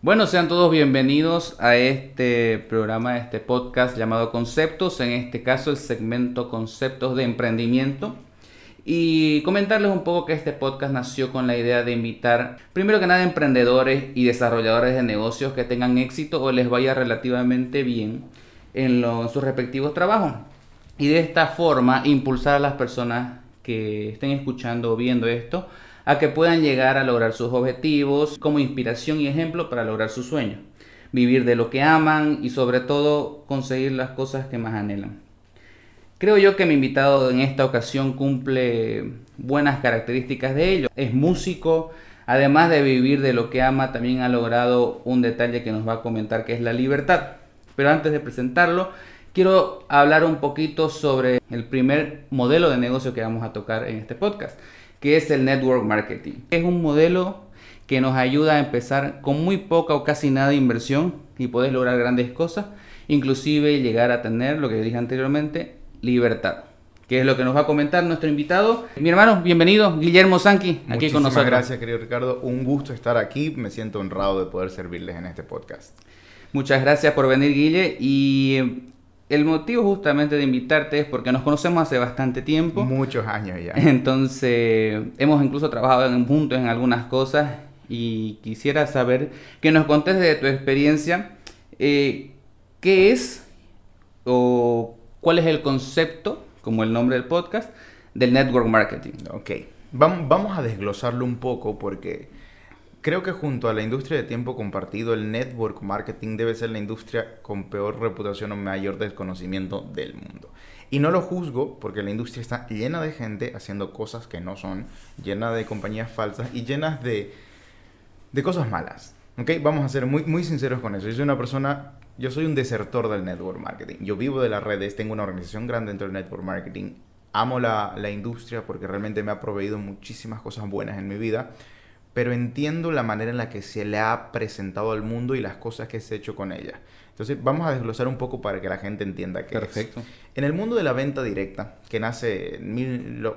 Bueno, sean todos bienvenidos a este programa, a este podcast llamado Conceptos, en este caso el segmento Conceptos de Emprendimiento. Y comentarles un poco que este podcast nació con la idea de invitar, primero que nada, emprendedores y desarrolladores de negocios que tengan éxito o les vaya relativamente bien en, en sus respectivos trabajos. Y de esta forma impulsar a las personas que estén escuchando o viendo esto a que puedan llegar a lograr sus objetivos como inspiración y ejemplo para lograr sus sueños. Vivir de lo que aman y sobre todo conseguir las cosas que más anhelan. Creo yo que mi invitado en esta ocasión cumple buenas características de ello. Es músico, además de vivir de lo que ama, también ha logrado un detalle que nos va a comentar que es la libertad. Pero antes de presentarlo, quiero hablar un poquito sobre el primer modelo de negocio que vamos a tocar en este podcast que es el network marketing. Es un modelo que nos ayuda a empezar con muy poca o casi nada de inversión y poder lograr grandes cosas, inclusive llegar a tener, lo que dije anteriormente, libertad. Que es lo que nos va a comentar nuestro invitado. Mi hermano, bienvenido, Guillermo Sanqui, aquí con nosotros. gracias, querido Ricardo. Un gusto estar aquí. Me siento honrado de poder servirles en este podcast. Muchas gracias por venir, Guille. Y el motivo justamente de invitarte es porque nos conocemos hace bastante tiempo. Muchos años ya. Entonces, hemos incluso trabajado juntos en algunas cosas y quisiera saber que nos contes de tu experiencia, eh, qué es o cuál es el concepto, como el nombre del podcast, del network marketing. Ok, vamos a desglosarlo un poco porque Creo que junto a la industria de tiempo compartido, el network marketing debe ser la industria con peor reputación o mayor desconocimiento del mundo. Y no lo juzgo porque la industria está llena de gente haciendo cosas que no son, llena de compañías falsas y llenas de, de cosas malas. ¿Ok? Vamos a ser muy, muy sinceros con eso. Yo soy una persona, yo soy un desertor del network marketing. Yo vivo de las redes, tengo una organización grande dentro del network marketing. Amo la, la industria porque realmente me ha proveído muchísimas cosas buenas en mi vida pero entiendo la manera en la que se le ha presentado al mundo y las cosas que se ha hecho con ella. Entonces vamos a desglosar un poco para que la gente entienda que Perfecto. En el mundo de la venta directa, que nace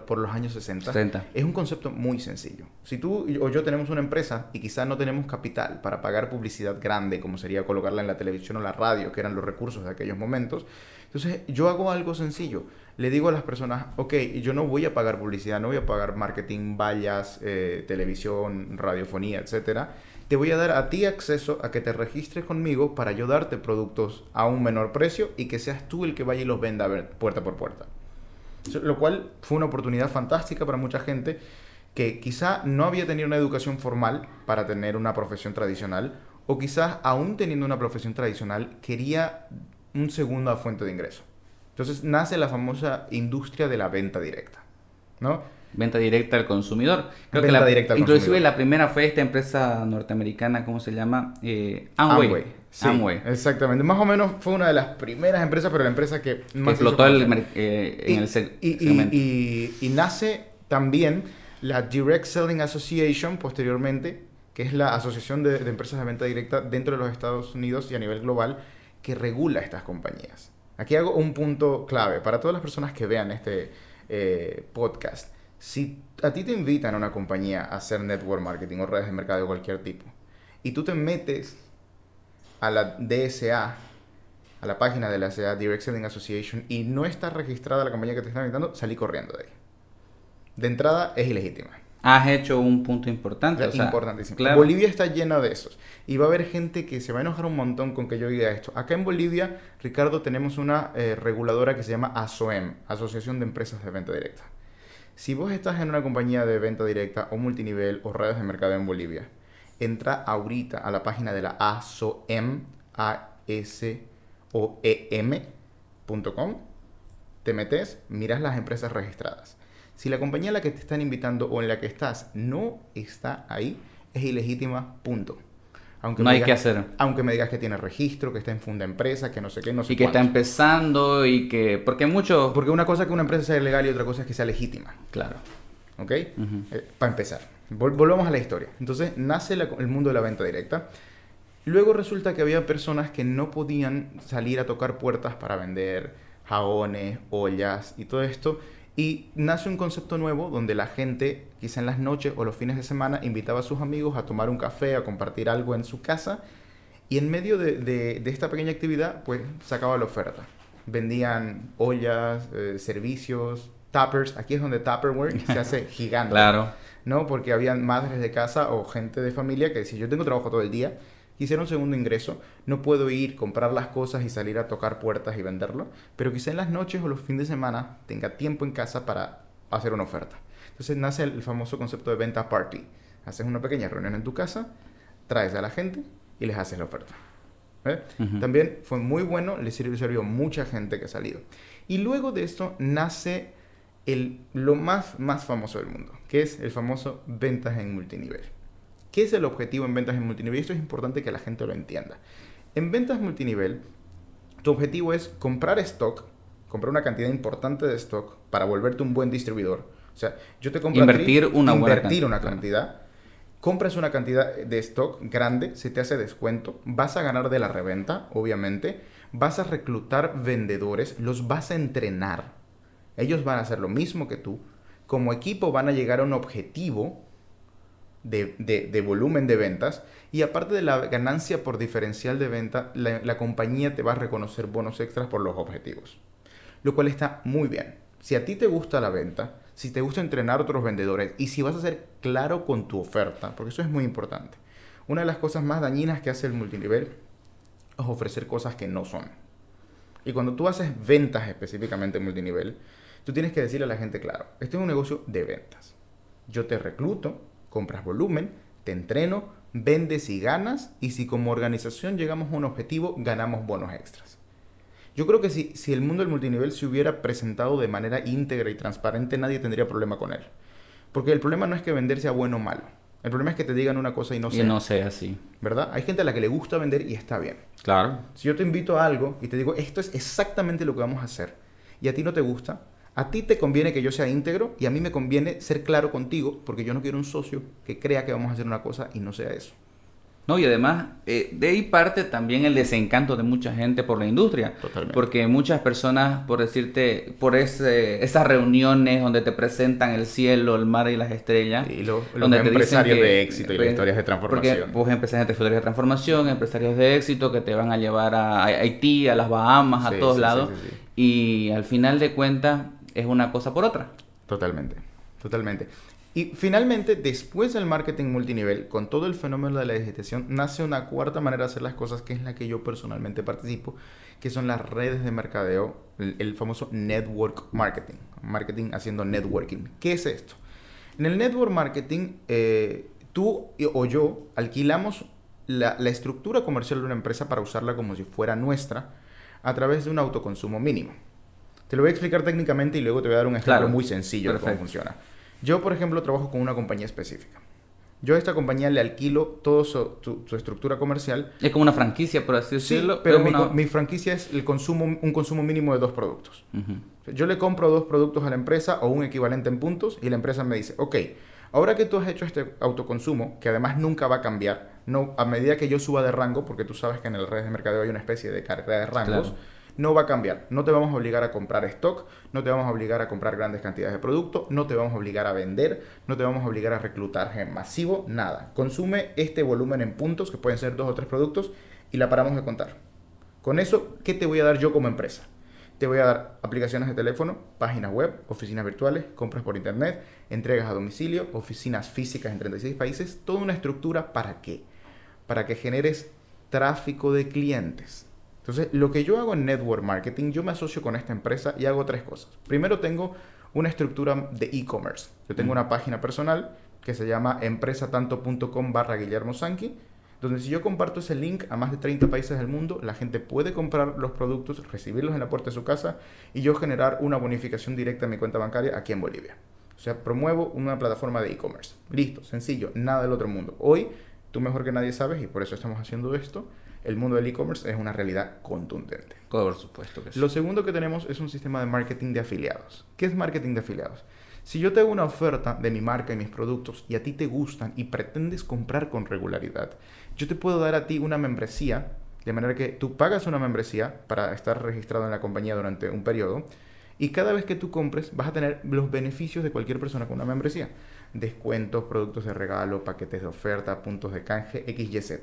por los años 60, es un concepto muy sencillo. Si tú o yo tenemos una empresa y quizás no tenemos capital para pagar publicidad grande, como sería colocarla en la televisión o la radio, que eran los recursos de aquellos momentos, entonces yo hago algo sencillo le digo a las personas, ok, yo no voy a pagar publicidad, no voy a pagar marketing, vallas, eh, televisión, radiofonía, etcétera. Te voy a dar a ti acceso a que te registres conmigo para yo darte productos a un menor precio y que seas tú el que vaya y los venda puerta por puerta. Lo cual fue una oportunidad fantástica para mucha gente que quizá no había tenido una educación formal para tener una profesión tradicional o quizás aún teniendo una profesión tradicional quería un segunda fuente de ingreso. Entonces nace la famosa industria de la venta directa, ¿no? Venta directa al consumidor. Creo que la, directa al inclusive la primera fue esta empresa norteamericana, ¿cómo se llama? Eh, Amway. Amway. Exactamente. Más o menos fue una de las primeras empresas, pero la empresa que más... explotó el, eh, en el segmento. Y, y, nace también la Direct Selling Association posteriormente, que es la asociación de, de empresas de venta directa dentro de los Estados Unidos y a nivel global, que regula estas compañías. Aquí hago un punto clave para todas las personas que vean este eh, podcast. Si a ti te invitan a una compañía a hacer network marketing o redes de mercado de cualquier tipo, y tú te metes a la DSA, a la página de la DSA, Direct Selling Association, y no está registrada la compañía que te está invitando, salí corriendo de ahí. De entrada es ilegítima has hecho un punto importante. Importantísimo. Bolivia está llena de esos. Y va a haber gente que se va a enojar un montón con que yo diga esto. Acá en Bolivia, Ricardo, tenemos una eh, reguladora que se llama ASOEM, Asociación de Empresas de Venta Directa. Si vos estás en una compañía de venta directa o multinivel o redes de mercado en Bolivia, entra ahorita a la página de la ASOEM, a s o e m.com, te metes, miras las empresas registradas si la compañía a la que te están invitando o en la que estás no está ahí, es ilegítima, punto. Aunque no hay que hacer. Aunque me digas que tiene registro, que está en funda empresa, que no sé qué, no sé Y que está empezando y que... Porque mucho... Porque una cosa es que una empresa sea legal y otra cosa es que sea legítima. Claro. ¿Ok? Eh, para empezar. volvamos a la historia. Entonces, nace el mundo de la venta directa. Luego resulta que había personas que no podían salir a tocar puertas para vender jabones, ollas y todo esto Y nace un concepto nuevo donde la gente, quizá en las noches o los fines de semana, invitaba a sus amigos a tomar un café, a compartir algo en su casa. Y en medio de, de, esta pequeña actividad, pues sacaba la oferta. Vendían ollas, eh, servicios, tappers. Aquí es donde Tupperware se hace gigante. Claro. ¿No? Porque habían madres de casa o gente de familia que decía, yo tengo trabajo todo el día, quisiera un segundo ingreso, no puedo ir, comprar las cosas y salir a tocar puertas y venderlo, pero quizá en las noches o los fines de semana tenga tiempo en casa para hacer una oferta. Entonces nace el famoso concepto de venta party. Haces una pequeña reunión en tu casa, traes a la gente y les haces la oferta. También fue muy bueno, le sirvió, sirvió mucha gente que ha salido. Y luego de esto nace el, lo más, más famoso del mundo, que es el famoso ventas en multinivel. ¿Qué es el objetivo en ventas en multinivel? Esto es importante que la gente lo entienda. En ventas multinivel, tu objetivo es comprar stock, comprar una cantidad importante de stock para volverte un buen distribuidor. O sea, yo te compro invertir una invertir una cantidad. Compras una cantidad de stock grande, se te hace descuento, vas a ganar de la reventa, obviamente, vas a reclutar vendedores, los vas a entrenar. Ellos van a hacer lo mismo que tú. Como equipo van a llegar a un objetivo de, volumen de ventas y aparte de la ganancia por diferencial de venta, la, compañía te va a reconocer bonos extras por los objetivos. Lo cual está muy bien. Si a ti te gusta la venta, si te gusta entrenar a otros vendedores y si vas a ser claro con tu oferta, porque eso es muy importante. Una de las cosas más dañinas que hace el multinivel es ofrecer cosas que no son. Y cuando tú haces ventas específicamente en multinivel, tú tienes que decirle a la gente, claro, este es un negocio de ventas. Yo te recluto, compras volumen, te entreno, vendes y ganas, y si como organización llegamos a un objetivo, ganamos bonos extras. Yo creo que si, si el mundo del multinivel se hubiera presentado de manera íntegra y transparente, nadie tendría problema con él. Porque el problema no es que vender sea bueno o malo. El problema es que te digan una cosa y no sea. Y no sea así. ¿Verdad? Hay gente a la que le gusta vender y está bien. Claro. Si yo te invito a algo y te digo, esto es exactamente lo que vamos a hacer, y a ti no te gusta, a ti te conviene que yo sea íntegro y a mí me conviene ser claro contigo porque yo no quiero un socio que crea que vamos a hacer una cosa y no sea eso. No, y además, eh, de ahí parte también el desencanto de mucha gente por la industria. Totalmente. Porque muchas personas, por decirte, por ese, esas reuniones donde te presentan el cielo, el mar y las estrellas. Y los empresarios de éxito y las historias de transformación. Porque vos empresarios de historias de transformación, empresarios de éxito que te van a llevar a Haití, a las Bahamas, a todos lados. y al final de cuentas, es una cosa por otra. Totalmente, totalmente. Y finalmente, después del marketing multinivel, con todo el fenómeno de la digitación, nace una cuarta manera de hacer las cosas, que es la que yo personalmente participo, que son las redes de mercadeo, el, famoso network marketing, marketing haciendo networking. ¿Qué es esto? En el network marketing, eh, tú o yo alquilamos la, la estructura comercial de una empresa para usarla como si fuera nuestra a través de un autoconsumo mínimo. Te lo voy a explicar técnicamente y luego te voy a dar un ejemplo muy sencillo de cómo funciona. Yo, por ejemplo, trabajo con una compañía específica. Yo a esta compañía le alquilo toda su, estructura comercial. Es como una franquicia, por así decirlo. pero mi, franquicia es el consumo, un consumo mínimo de dos productos. Yo le compro dos productos a la empresa o un equivalente en puntos y la empresa me dice, ok, ahora que tú has hecho este autoconsumo, que además nunca va a cambiar, no, a medida que yo suba de rango, porque tú sabes que en el redes de mercadeo hay una especie de carrera de rangos, no va a cambiar. No te vamos a obligar a comprar stock, no te vamos a obligar a comprar grandes cantidades de producto, no te vamos a obligar a vender, no te vamos a obligar a reclutar en masivo, nada. Consume este volumen en puntos, que pueden ser dos o tres productos, y la paramos de contar. Con eso, ¿qué te voy a dar yo como empresa? Te voy a dar aplicaciones de teléfono, páginas web, oficinas virtuales, compras por internet, entregas a domicilio, oficinas físicas en 36 países, toda una estructura para qué? Para que generes tráfico de clientes entonces, lo que yo hago en network marketing, yo me asocio con esta empresa y hago tres cosas. Primero, tengo una estructura de e-commerce. Yo tengo una página personal que se llama empresatanto.com barra Guillermo Sanqui, donde si yo comparto ese link a más de 30 países del mundo, la gente puede comprar los productos, recibirlos en la puerta de su casa y yo generar una bonificación directa en mi cuenta bancaria aquí en Bolivia. O sea, promuevo una plataforma de e-commerce. Listo, sencillo, nada del otro mundo. Hoy, tú mejor que nadie sabes, y por eso estamos haciendo esto, el mundo del e-commerce es una realidad contundente. Por supuesto que sí. Lo segundo que tenemos es un sistema de marketing de afiliados. ¿Qué es marketing de afiliados? Si yo te hago una oferta de mi marca y mis productos y a ti te gustan y pretendes comprar con regularidad, yo te puedo dar a ti una membresía, de manera que tú pagas una membresía para estar registrado en la compañía durante un periodo Y cada vez que tú compres, vas a tener los beneficios de cualquier persona con una membresía. Descuentos, productos de regalo, paquetes de oferta, puntos de canje, XYZ.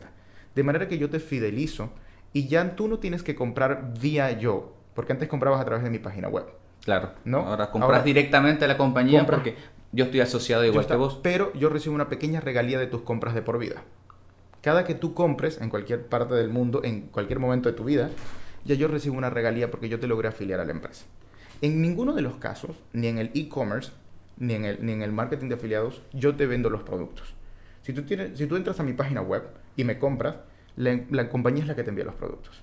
De manera que yo te fidelizo y ya tú no tienes que comprar vía yo, porque antes comprabas a través de mi página web. Claro. ¿No? Ahora compras directamente a la compañía porque yo estoy asociado igual que vos. Pero yo recibo una pequeña regalía de tus compras de por vida. Cada que tú compres en cualquier parte del mundo, en cualquier momento de tu vida, ya yo recibo una regalía porque yo te logré afiliar a la empresa. En ninguno de los casos, ni en el e-commerce, ni, en el, ni en el marketing de afiliados, yo te vendo los productos. Si tú, tienes, si tú entras a mi página web y me compras, la, compañía es la que te envía los productos.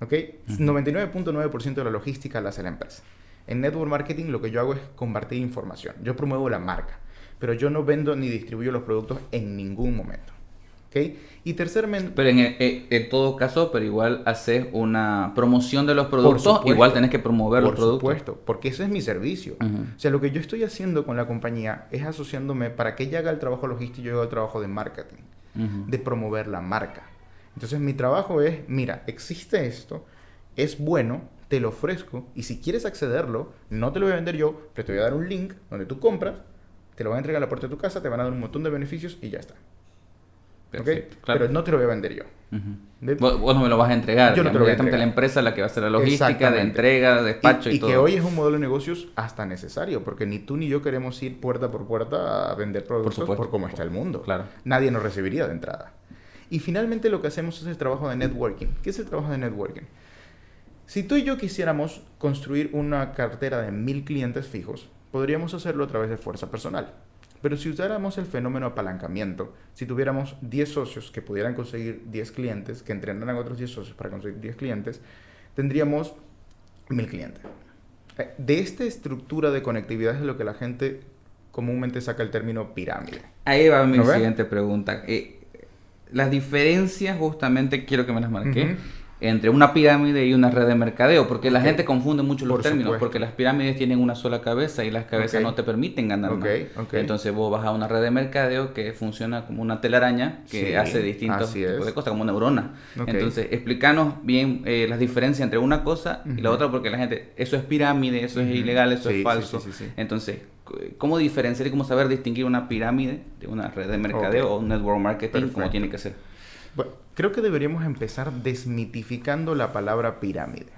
¿Ok? 99.9% de la logística la hace la empresa. En network marketing lo que yo hago es compartir información. Yo promuevo la marca, pero yo no vendo ni distribuyo los productos en ningún momento. ¿Okay? Y terceramente... Pero en, eh, en, todo caso, pero igual haces una promoción de los productos, igual tenés que promover los productos. Por supuesto, porque ese es mi servicio. O sea, lo que yo estoy haciendo con la compañía es asociándome para que ella haga el trabajo logístico y yo haga el trabajo de marketing, de promover la marca. Entonces mi trabajo es, mira, existe esto, es bueno, te lo ofrezco y si quieres accederlo, no te lo voy a vender yo, pero te voy a dar un link donde tú compras, te lo van a entregar a la puerta de tu casa, te van a dar un montón de beneficios y ya está. Pero no te lo voy a vender yo. vos, no me lo vas a entregar. Yo no te lo voy a entregar. la empresa la que va a hacer la logística, de entrega, de despacho y, y, todo. Y que hoy es un modelo de negocios hasta necesario, porque ni tú ni yo queremos ir puerta por puerta a vender productos por, por cómo está el mundo. Claro. Nadie nos recibiría de entrada. Y finalmente lo que hacemos es el trabajo de networking. ¿Qué es el trabajo de networking? Si tú y yo quisiéramos construir una cartera de mil clientes fijos, podríamos hacerlo a través de fuerza personal. Pero si usáramos el fenómeno apalancamiento, si tuviéramos 10 socios que pudieran conseguir 10 clientes, que entrenaran otros 10 socios para conseguir 10 clientes, tendríamos 1000 clientes. Eh, de esta estructura de conectividad es lo que la gente comúnmente saca el término pirámide. Ahí va mi siguiente pregunta. Eh, las diferencias, justamente quiero que me las marque entre una pirámide y una red de mercadeo, porque la gente confunde mucho los términos, porque las pirámides tienen una sola cabeza y las cabezas no te permiten ganar okay. Entonces vos vas a una red de mercadeo que funciona como una telaraña que hace distintos tipos de cosas, como neurona. Entonces, explícanos bien eh, las diferencias entre una cosa y la otra, porque la gente, eso es pirámide, eso es ilegal, eso es falso. Entonces, ¿cómo diferenciar y cómo saber distinguir una pirámide de una red de mercadeo o un network marketing como tiene que ser? Bueno, creo que deberíamos empezar desmitificando la palabra pirámide.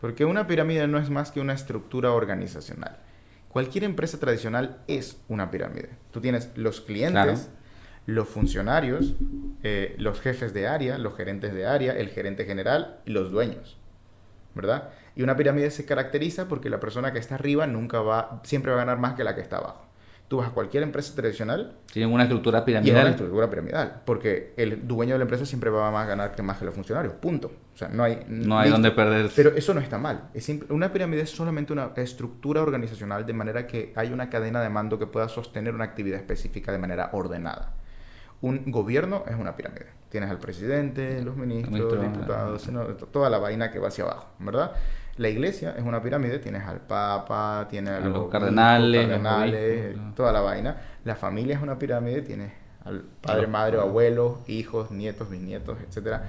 Porque una pirámide no es más que una estructura organizacional. Cualquier empresa tradicional es una pirámide. Tú tienes los clientes, los funcionarios, eh, los jefes de área, los gerentes de área, el gerente general y los dueños. ¿Verdad? Y una pirámide se caracteriza porque la persona que está arriba nunca va, siempre va a ganar más que la que está abajo. Tú vas a cualquier empresa tradicional. Tienen una estructura piramidal. una estructura piramidal. Porque el dueño de la empresa siempre va a más ganar que más que los funcionarios. Punto. O sea, no hay. No hay donde perder. Pero eso no está mal. Es una pirámide es solamente una estructura organizacional de manera que hay una cadena de mando que pueda sostener una actividad específica de manera ordenada. Un gobierno es una pirámide. Tienes al presidente, los ministros, los diputados, toda la vaina que va hacia abajo, ¿verdad? La iglesia es una pirámide, tienes al papa, tienes a los, cardenales, toda la vaina. La familia es una pirámide, tienes al padre, madre, abuelos, hijos, nietos, bisnietos, etc.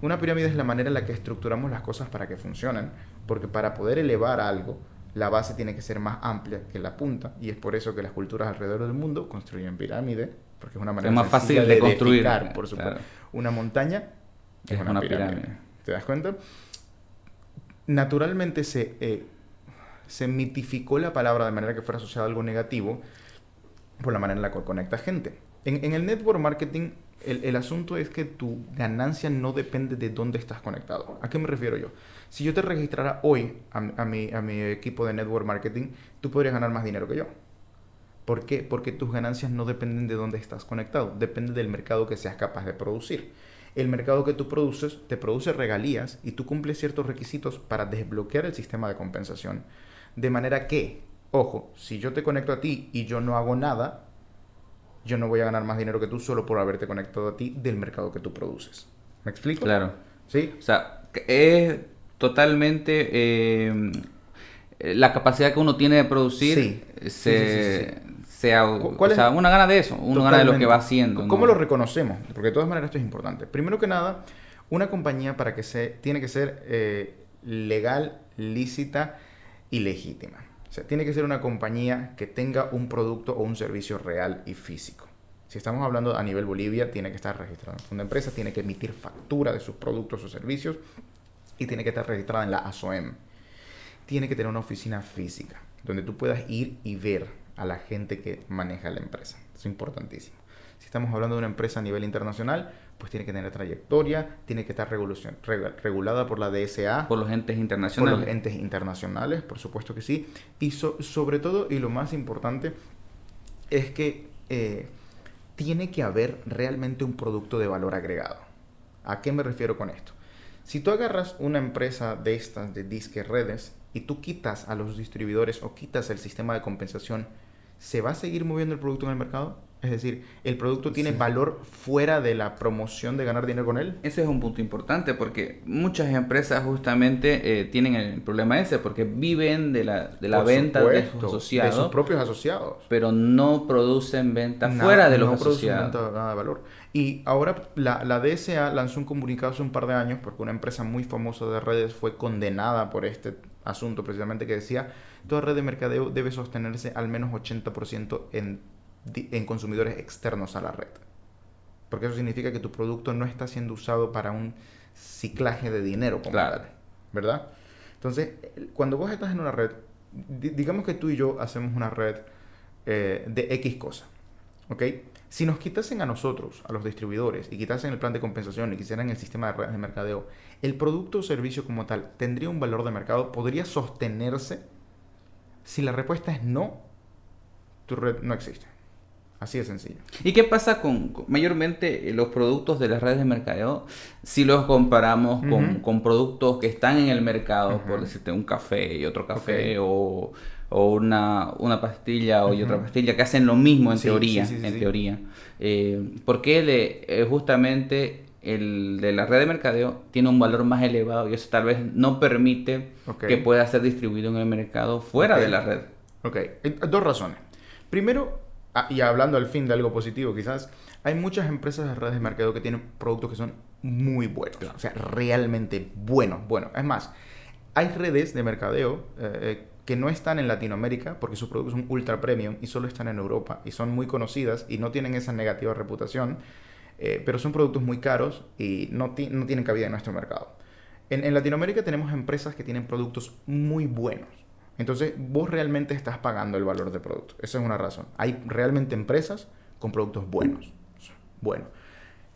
Una pirámide es la manera en la que estructuramos las cosas para que funcionen, porque para poder elevar algo, la base tiene que ser más amplia que la punta, y es por eso que las culturas alrededor del mundo construyen pirámides, porque es una manera más fácil de, construir. por supuesto. Una montaña es, una, pirámide. ¿Te das cuenta? Naturalmente se, eh, se mitificó la palabra de manera que fuera asociada a algo negativo por la manera en la que conecta gente. En, el network marketing, el, asunto es que tu ganancia no depende de dónde estás conectado. ¿A qué me refiero yo? Si yo te registrara hoy a, mi, a mi equipo de network marketing, tú podrías ganar más dinero que yo. ¿Por qué? Porque tus ganancias no dependen de dónde estás conectado, depende del mercado que seas capaz de producir el mercado que tú produces te produce regalías y tú cumples ciertos requisitos para desbloquear el sistema de compensación. De manera que, ojo, si yo te conecto a ti y yo no hago nada, yo no voy a ganar más dinero que tú solo por haberte conectado a ti del mercado que tú produces. ¿Me explico? Claro. ¿Sí? O sea, es totalmente... Eh, la capacidad que uno tiene de producir se, sea, ¿Cuál o una gana de eso, una gana de lo que va haciendo. ¿Cómo lo reconocemos? Porque de todas maneras esto es importante. Primero que nada, una compañía para que se tiene que ser eh, legal, lícita ilegítima. O sea, tiene que ser una compañía que tenga un producto o un servicio real y físico. Si estamos hablando a nivel Bolivia, tiene que estar registrada en una empresa, tiene que emitir factura de sus productos o servicios y tiene que estar registrada en la ASOEM. Tiene que tener una oficina física donde tú puedas ir y ver a la gente que maneja la empresa. Es importantísimo. Si estamos hablando de una empresa a nivel internacional, pues tiene que tener trayectoria, tiene que estar regulada por la DSA. Por los entes internacionales. Por los entes internacionales, por supuesto que sí. Y sobre todo, y lo más importante, es que eh, tiene que haber realmente un producto de valor agregado. ¿A qué me refiero con esto? Si tú agarras una empresa de estas, de disque redes, y tú quitas a los distribuidores o quitas el sistema de compensación, ¿se va a seguir moviendo el producto en el mercado? Es decir, ¿el producto tiene valor fuera de la promoción de ganar dinero con él? Ese es un punto importante porque muchas empresas justamente eh, tienen el problema ese porque viven de la, de la venta de sus asociados. De sus propios asociados. Pero no producen venta fuera de los no asociados. Producen nada de valor. Y ahora la, la DSA lanzó un comunicado hace un par de años porque una empresa muy famosa de redes fue condenada por este asunto precisamente que decía toda red de mercadeo debe sostenerse al menos 80% en en consumidores externos a la red. Porque eso significa que tu producto no está siendo usado para un ciclaje de dinero como claro. ¿verdad? Entonces, cuando vos estás en una red, digamos que tú y yo hacemos una red eh, de X cosa, ¿ok? Si nos quitasen a nosotros, a los distribuidores, y quitasen el plan de compensación y quisieran el sistema de redes de mercadeo, el producto o servicio como tal tendría un valor de mercado, podría sostenerse. Si la respuesta es no, tu red no existe. Así de sencillo. ¿Y qué pasa con, mayormente eh, los productos de las redes de mercadeo? Si los comparamos con, productos que están en el mercado, por decirte un café y otro café, o, una, pastilla o y otra pastilla, que hacen lo mismo en teoría. en teoría. Eh, ¿Por qué eh, justamente el de la red de mercadeo tiene un valor más elevado y eso tal vez no permite que pueda ser distribuido en el mercado fuera de la red? Ok, dos razones. Primero, Ah, y hablando al fin de algo positivo quizás, hay muchas empresas de redes de mercado que tienen productos que son muy buenos, o sea, realmente buenos, bueno, es más, hay redes de mercadeo eh, eh, que no están en Latinoamérica porque sus productos son ultra premium y solo están en Europa y son muy conocidas y no tienen esa negativa reputación, eh, pero son productos muy caros y no, no tienen cabida en nuestro mercado. en Latinoamérica tenemos empresas que tienen productos muy buenos entonces, vos realmente estás pagando el valor del producto. Esa es una razón. Hay realmente empresas con productos buenos. Bueno.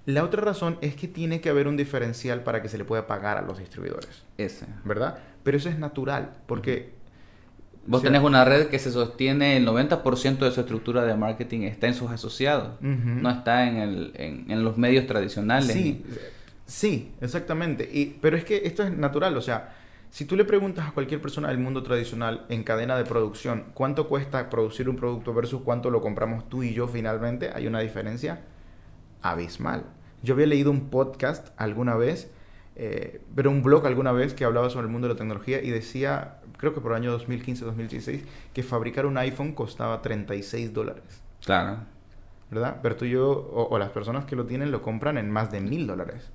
La otra razón es que tiene que haber un diferencial para que se le pueda pagar a los distribuidores. Ese. ¿Verdad? Pero eso es natural, porque... Vos tenés una red que se sostiene, el 90% de su estructura de marketing está en sus asociados, no está en, el, en, los medios tradicionales. Sí, sí exactamente. Y, pero es que esto es natural, o sea, si tú le preguntas a cualquier persona del mundo tradicional en cadena de producción cuánto cuesta producir un producto versus cuánto lo compramos tú y yo finalmente, hay una diferencia abismal. Yo había leído un podcast alguna vez, eh, pero un blog alguna vez que hablaba sobre el mundo de la tecnología y decía, creo que por el año 2015-2016, que fabricar un iPhone costaba 36 dólares. Claro. ¿Verdad? Pero tú y yo, o, o las personas que lo tienen, lo compran en más de mil dólares.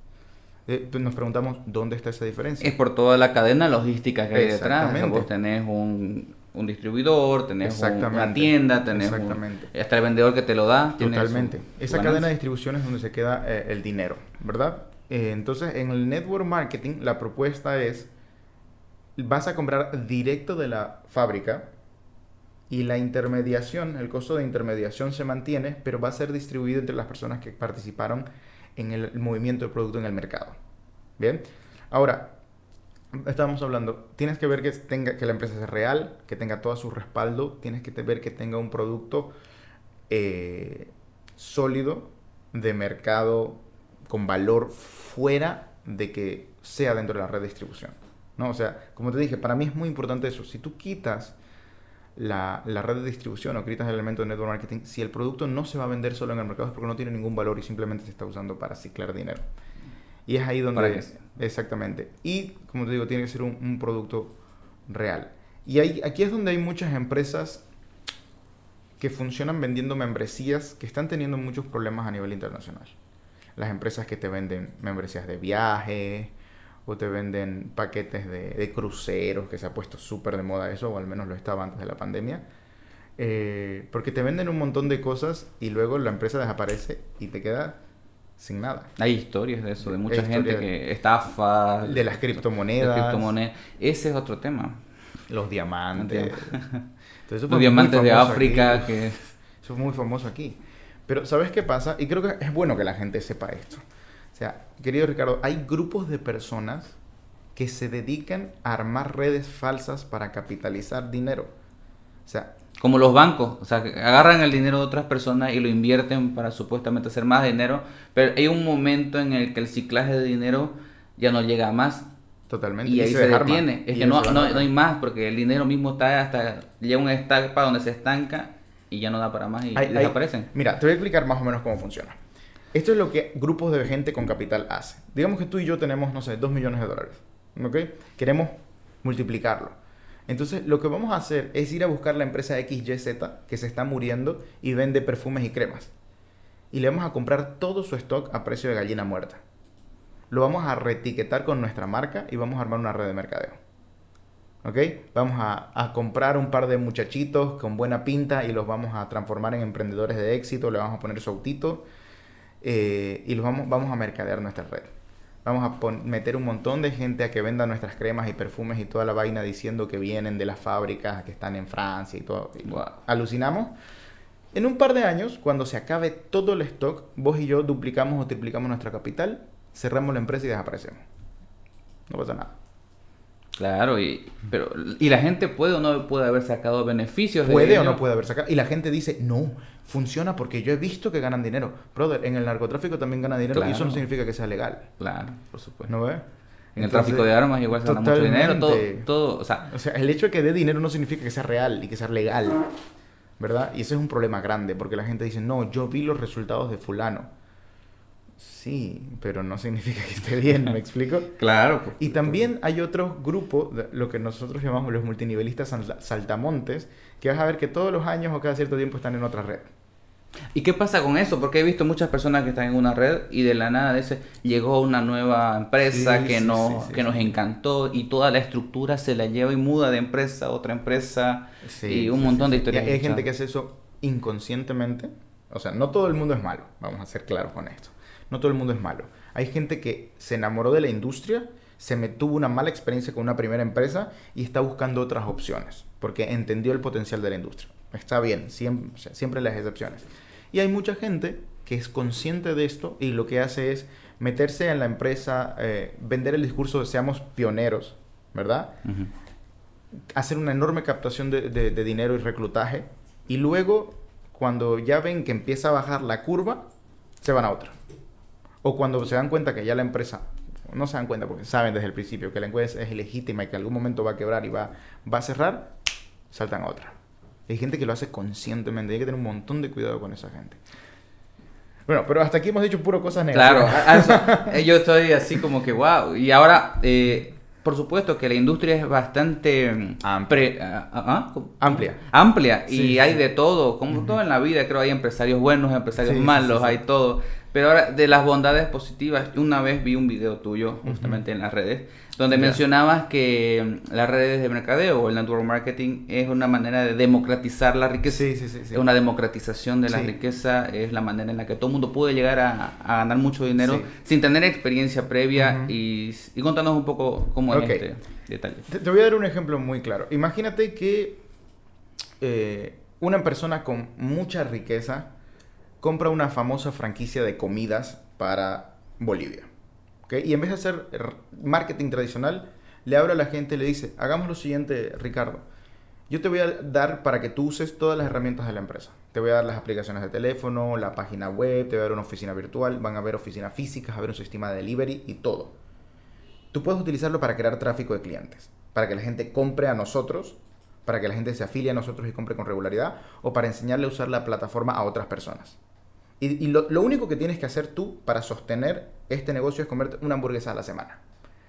Eh, nos preguntamos dónde está esa diferencia. Es por toda la cadena logística que hay detrás. Vos tenés un, un distribuidor, tenés una tienda, tenés Exactamente. hasta el vendedor que te lo da. Totalmente. esa cadena de distribución es donde se queda eh, el dinero, ¿verdad? Eh, entonces, en el network marketing, la propuesta es, vas a comprar directo de la fábrica y la intermediación, el costo de intermediación se mantiene, pero va a ser distribuido entre las personas que participaron en el movimiento del producto en el mercado. Bien, ahora, estábamos hablando, tienes que ver que, tenga, que la empresa sea real, que tenga todo su respaldo, tienes que ver que tenga un producto eh, sólido de mercado con valor fuera de que sea dentro de la red de distribución. ¿no? O sea, como te dije, para mí es muy importante eso. Si tú quitas la, red de distribución o quitas el elemento de network marketing, si el producto no se va a vender solo en el mercado es porque no tiene ningún valor y simplemente se está usando para ciclar dinero. Y es ahí donde... exactamente. Y, como te digo, tiene que ser un, producto real. Y ahí, aquí es donde hay muchas empresas que funcionan vendiendo membresías que están teniendo muchos problemas a nivel internacional. Las empresas que te venden membresías de viaje o te venden paquetes de, cruceros, que se ha puesto súper de moda eso, o al menos lo estaba antes de la pandemia. Eh, porque te venden un montón de cosas y luego la empresa desaparece y te queda sin nada. Hay historias de eso, de mucha gente que estafa. De las criptomonedas. De criptomonedas. Ese es otro tema. Los diamantes. Los diamantes de África. Que... Eso es muy famoso aquí. Pero ¿sabes qué pasa? Y creo que es bueno que la gente sepa esto. O sea, querido Ricardo, hay grupos de personas que se dedican a armar redes falsas para capitalizar dinero. O sea, como los bancos, o sea, agarran el dinero de otras personas y lo invierten para supuestamente hacer más dinero, pero hay un momento en el que el ciclaje de dinero ya no llega a más. Totalmente. Y, ahí se, detiene. Es que no, no, hay más porque el dinero mismo está hasta llega a un etapa donde se estanca y ya no da para más y desaparecen. mira, te voy a explicar más o menos cómo funciona. Esto es lo que grupos de gente con capital hace. Digamos que tú y yo tenemos, no sé, 2 millones de dólares. ¿Ok? Queremos multiplicarlo. Entonces, lo que vamos a hacer es ir a buscar la empresa XYZ que se está muriendo y vende perfumes y cremas. Y le vamos a comprar todo su stock a precio de gallina muerta. Lo vamos a reetiquetar con nuestra marca y vamos a armar una red de mercadeo. ¿Ok? Vamos a, comprar un par de muchachitos con buena pinta y los vamos a transformar en emprendedores de éxito, le vamos a poner su autito eh, y los vamos, vamos a mercadear nuestra red. Vamos a meter un montón de gente a que venda nuestras cremas y perfumes y toda la vaina diciendo que vienen de las fábricas que están en Francia y todo. Alucinamos. En un par de años, cuando se acabe todo el stock, vos y yo duplicamos o triplicamos nuestra capital, cerramos la empresa y desaparecemos. No pasa nada. Claro, y, pero, y la gente puede o no puede haber sacado beneficios. Puede o no puede haber sacado. Y la gente dice, no, funciona porque yo he visto que ganan dinero. Brother, en el narcotráfico también gana dinero y eso no significa que sea legal. Claro, por supuesto. ¿No ves? En el tráfico de armas igual se gana mucho dinero, todo, todo, o sea... O sea, el hecho de que dé dinero no significa que sea real y que sea legal, ¿verdad? Y ese es un problema grande, porque la gente dice, no, yo vi los resultados de fulano Sí, pero no significa que esté bien, ¿me explico? claro. Y también hay otro grupo, lo que nosotros llamamos los multinivelistas saltamontes, que vas a ver que todos los años o cada cierto tiempo están en otra red. ¿Y qué pasa con eso? Porque he visto muchas personas que están en una red y de la nada ese llegó una nueva empresa que, no, que nos encantó y toda la estructura se la lleva y muda de empresa a otra empresa y un montón de historias. hay gente que hace eso inconscientemente. O sea, no todo el mundo es malo, vamos a ser claros con esto. No todo el mundo es malo. Hay gente que se enamoró de la industria, se me tuvo una mala experiencia con una primera empresa y está buscando otras opciones, porque entendió el potencial de la industria. Está bien, siempre, siempre las excepciones. Y hay mucha gente que es consciente de esto y lo que hace es meterse en la empresa, eh, vender el discurso de seamos pioneros, ¿verdad? Hacer una enorme captación de, de dinero y reclutaje y luego cuando ya ven que empieza a bajar la curva, se van a otra. O cuando se dan cuenta que ya la empresa, no se dan cuenta porque saben desde el principio que la empresa es ilegítima y que en algún momento va a quebrar y va, va a cerrar, saltan a otra. Hay gente que lo hace conscientemente, hay que tener un montón de cuidado con esa gente. Bueno, pero hasta aquí hemos dicho puro cosas negativas. Claro, yo estoy así como que wow. Y ahora, eh, por supuesto que la industria es bastante mm, amplia. Ah, ah, amplia. Amplia. y hay de todo, como todo en la vida, creo hay empresarios buenos, empresarios malos, hay todo. Pero ahora, de las bondades positivas, una vez vi un video tuyo, justamente en las redes, donde mencionabas que mm, las redes de mercadeo o el network marketing es una manera de democratizar la riqueza. Sí, sí, sí. Es una democratización de la riqueza, es la manera en la que todo el mundo puede llegar a, ganar mucho dinero sin tener experiencia previa y, y, contanos un poco cómo es este detalle. Te, voy a dar un ejemplo muy claro. Imagínate que eh, una persona con mucha riqueza compra una famosa franquicia de comidas para Bolivia. Y en vez de hacer marketing tradicional, le habla a la gente y le dice, hagamos lo siguiente, Ricardo. Yo te voy a dar para que tú uses todas las herramientas de la empresa. Te voy a dar las aplicaciones de teléfono, la página web, te voy a dar una oficina virtual, van a haber oficinas físicas, a haber un sistema de delivery y todo. Tú puedes utilizarlo para crear tráfico de clientes, para que la gente compre a nosotros, para que la gente se afilie a nosotros y compre con regularidad, o para enseñarle a usar la plataforma a otras personas. Y, lo, único que tienes que hacer tú para sostener este negocio es comerte una hamburguesa a la semana.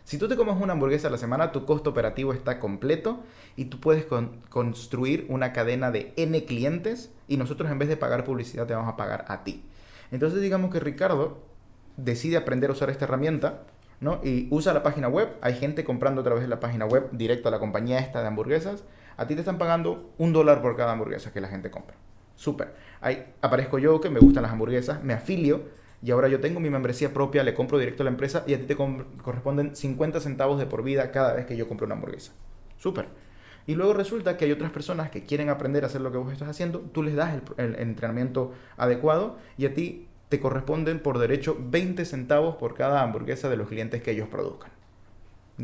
Si tú te comes una hamburguesa a la semana, tu costo operativo está completo y tú puedes construir una cadena de N clientes y nosotros en vez de pagar publicidad te vamos a pagar a ti. Entonces digamos que Ricardo decide aprender a usar esta herramienta, ¿no? Y usa la página web, hay gente comprando a través de la página web directo a la compañía esta de hamburguesas, a ti te están pagando un dólar por cada hamburguesa que la gente compra. Súper. Ahí aparezco yo que me gustan las hamburguesas, me afilio y ahora yo tengo mi membresía propia, le compro directo a la empresa y a ti te corresponden 50 centavos de por vida cada vez que yo compro una hamburguesa. Súper. Y luego resulta que hay otras personas que quieren aprender a hacer lo que vos estás haciendo, tú les das el, entrenamiento adecuado y a ti te corresponden por derecho 20 centavos por cada hamburguesa de los clientes que ellos produzcan.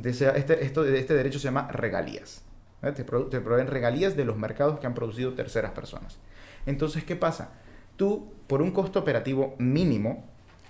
Este, esto, este derecho se llama regalías. Te, te proveen regalías de los mercados que han producido terceras personas. Entonces, ¿qué pasa? Tú, por un costo operativo mínimo,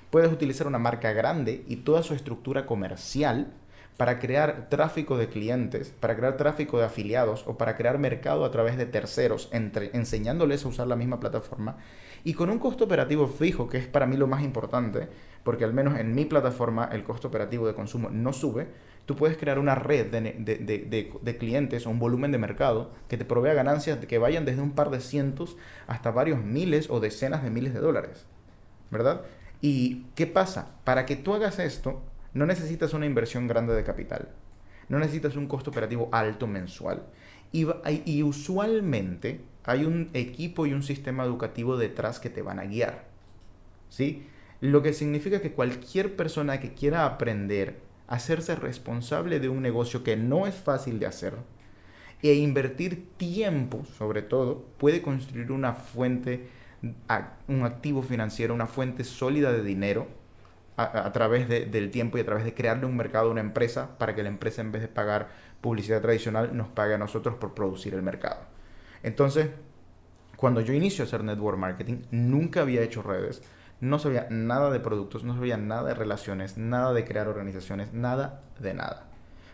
puedes utilizar una marca grande y toda su estructura comercial para crear tráfico de clientes, para crear tráfico de afiliados o para crear mercado a través de terceros, entre, enseñándoles a usar la misma plataforma y con un costo operativo fijo, que es para mí lo más importante, porque al menos en mi plataforma el costo operativo de consumo no sube, tú puedes crear una red de, clientes o un volumen de mercado que te provea ganancias que vayan desde un par de cientos hasta varios miles o decenas de miles de dólares. ¿Verdad? ¿Y qué pasa? Para que tú hagas esto, no necesitas una inversión grande de capital. No necesitas un costo operativo alto mensual. Y, y, usualmente hay un equipo y un sistema educativo detrás que te van a guiar. ¿Sí? Lo que significa que cualquier persona que quiera aprender hacerse responsable de un negocio que no es fácil de hacer e invertir tiempo, sobre todo, puede construir una fuente, un activo financiero, una fuente sólida de dinero a, través del tiempo y a través de crearle un mercado a una empresa para que la empresa en vez de pagar publicidad tradicional nos pague a nosotros por producir el mercado. Entonces, cuando yo inicio a hacer network marketing, nunca había hecho redes, no sabía nada de productos, no sabía nada de relaciones, nada de crear organizaciones, nada de nada.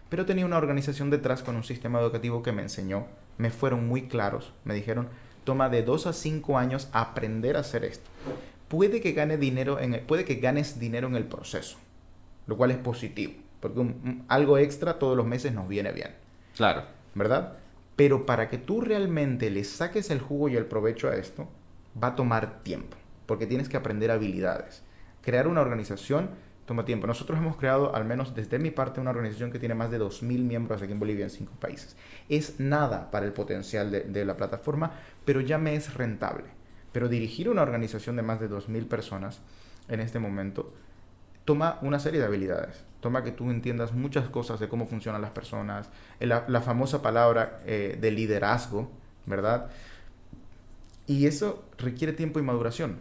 Pero tenía una organización detrás con un sistema educativo que me enseñó, me fueron muy claros, me dijeron, toma de 2 a 5 años aprender a hacer esto puede que, gane dinero en puede que ganes dinero en el proceso, lo cual es positivo, porque algo extra todos los meses nos viene bien. Claro. ¿Verdad? Pero para que tú realmente le saques el jugo y el provecho a esto, va a tomar tiempo, porque tienes que aprender habilidades. Crear una organización toma tiempo. Nosotros hemos creado, al menos desde mi parte, una organización que tiene más de 2.000 miembros aquí en Bolivia en cinco países. Es nada para el potencial de, de la plataforma, pero ya me es rentable. Pero dirigir una organización de más de 2.000 personas en este momento toma una serie de habilidades. Toma que tú entiendas muchas cosas de cómo funcionan las personas, la, la famosa palabra eh, de liderazgo, ¿verdad? Y eso requiere tiempo y maduración.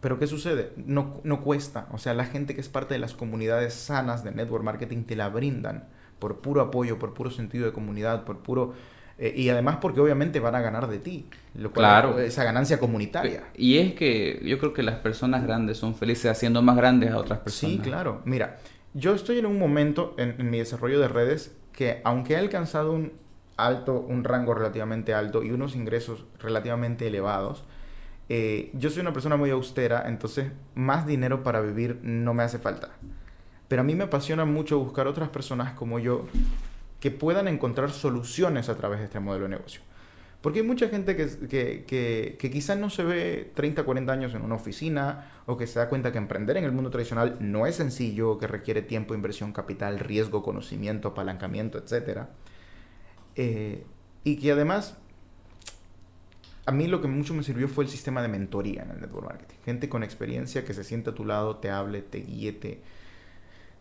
Pero ¿qué sucede? No, no cuesta. O sea, la gente que es parte de las comunidades sanas de network marketing te la brindan por puro apoyo, por puro sentido de comunidad, por puro eh, y además porque obviamente van a ganar de ti. Lo claro. esa ganancia comunitaria. Y es que yo creo que las personas grandes son felices haciendo más grandes a otras personas. Sí, claro. Mira, yo estoy en un momento en, mi desarrollo de redes que aunque he alcanzado un alto, un rango relativamente alto y unos ingresos relativamente elevados, eh, yo soy una persona muy austera, entonces más dinero para vivir no me hace falta. Pero a mí me apasiona mucho buscar otras personas como yo que puedan encontrar soluciones a través de este modelo de negocio. Porque hay mucha gente que, que, quizás no se ve 30, 40 años en una oficina o que se da cuenta que emprender en el mundo tradicional no es sencillo, que requiere tiempo, inversión, capital, riesgo, conocimiento, apalancamiento, etc. Eh, y que además, a mí lo que mucho me sirvió fue el sistema de mentoría en el network marketing. Gente con experiencia que se siente a tu lado, te hable, te guíe, te,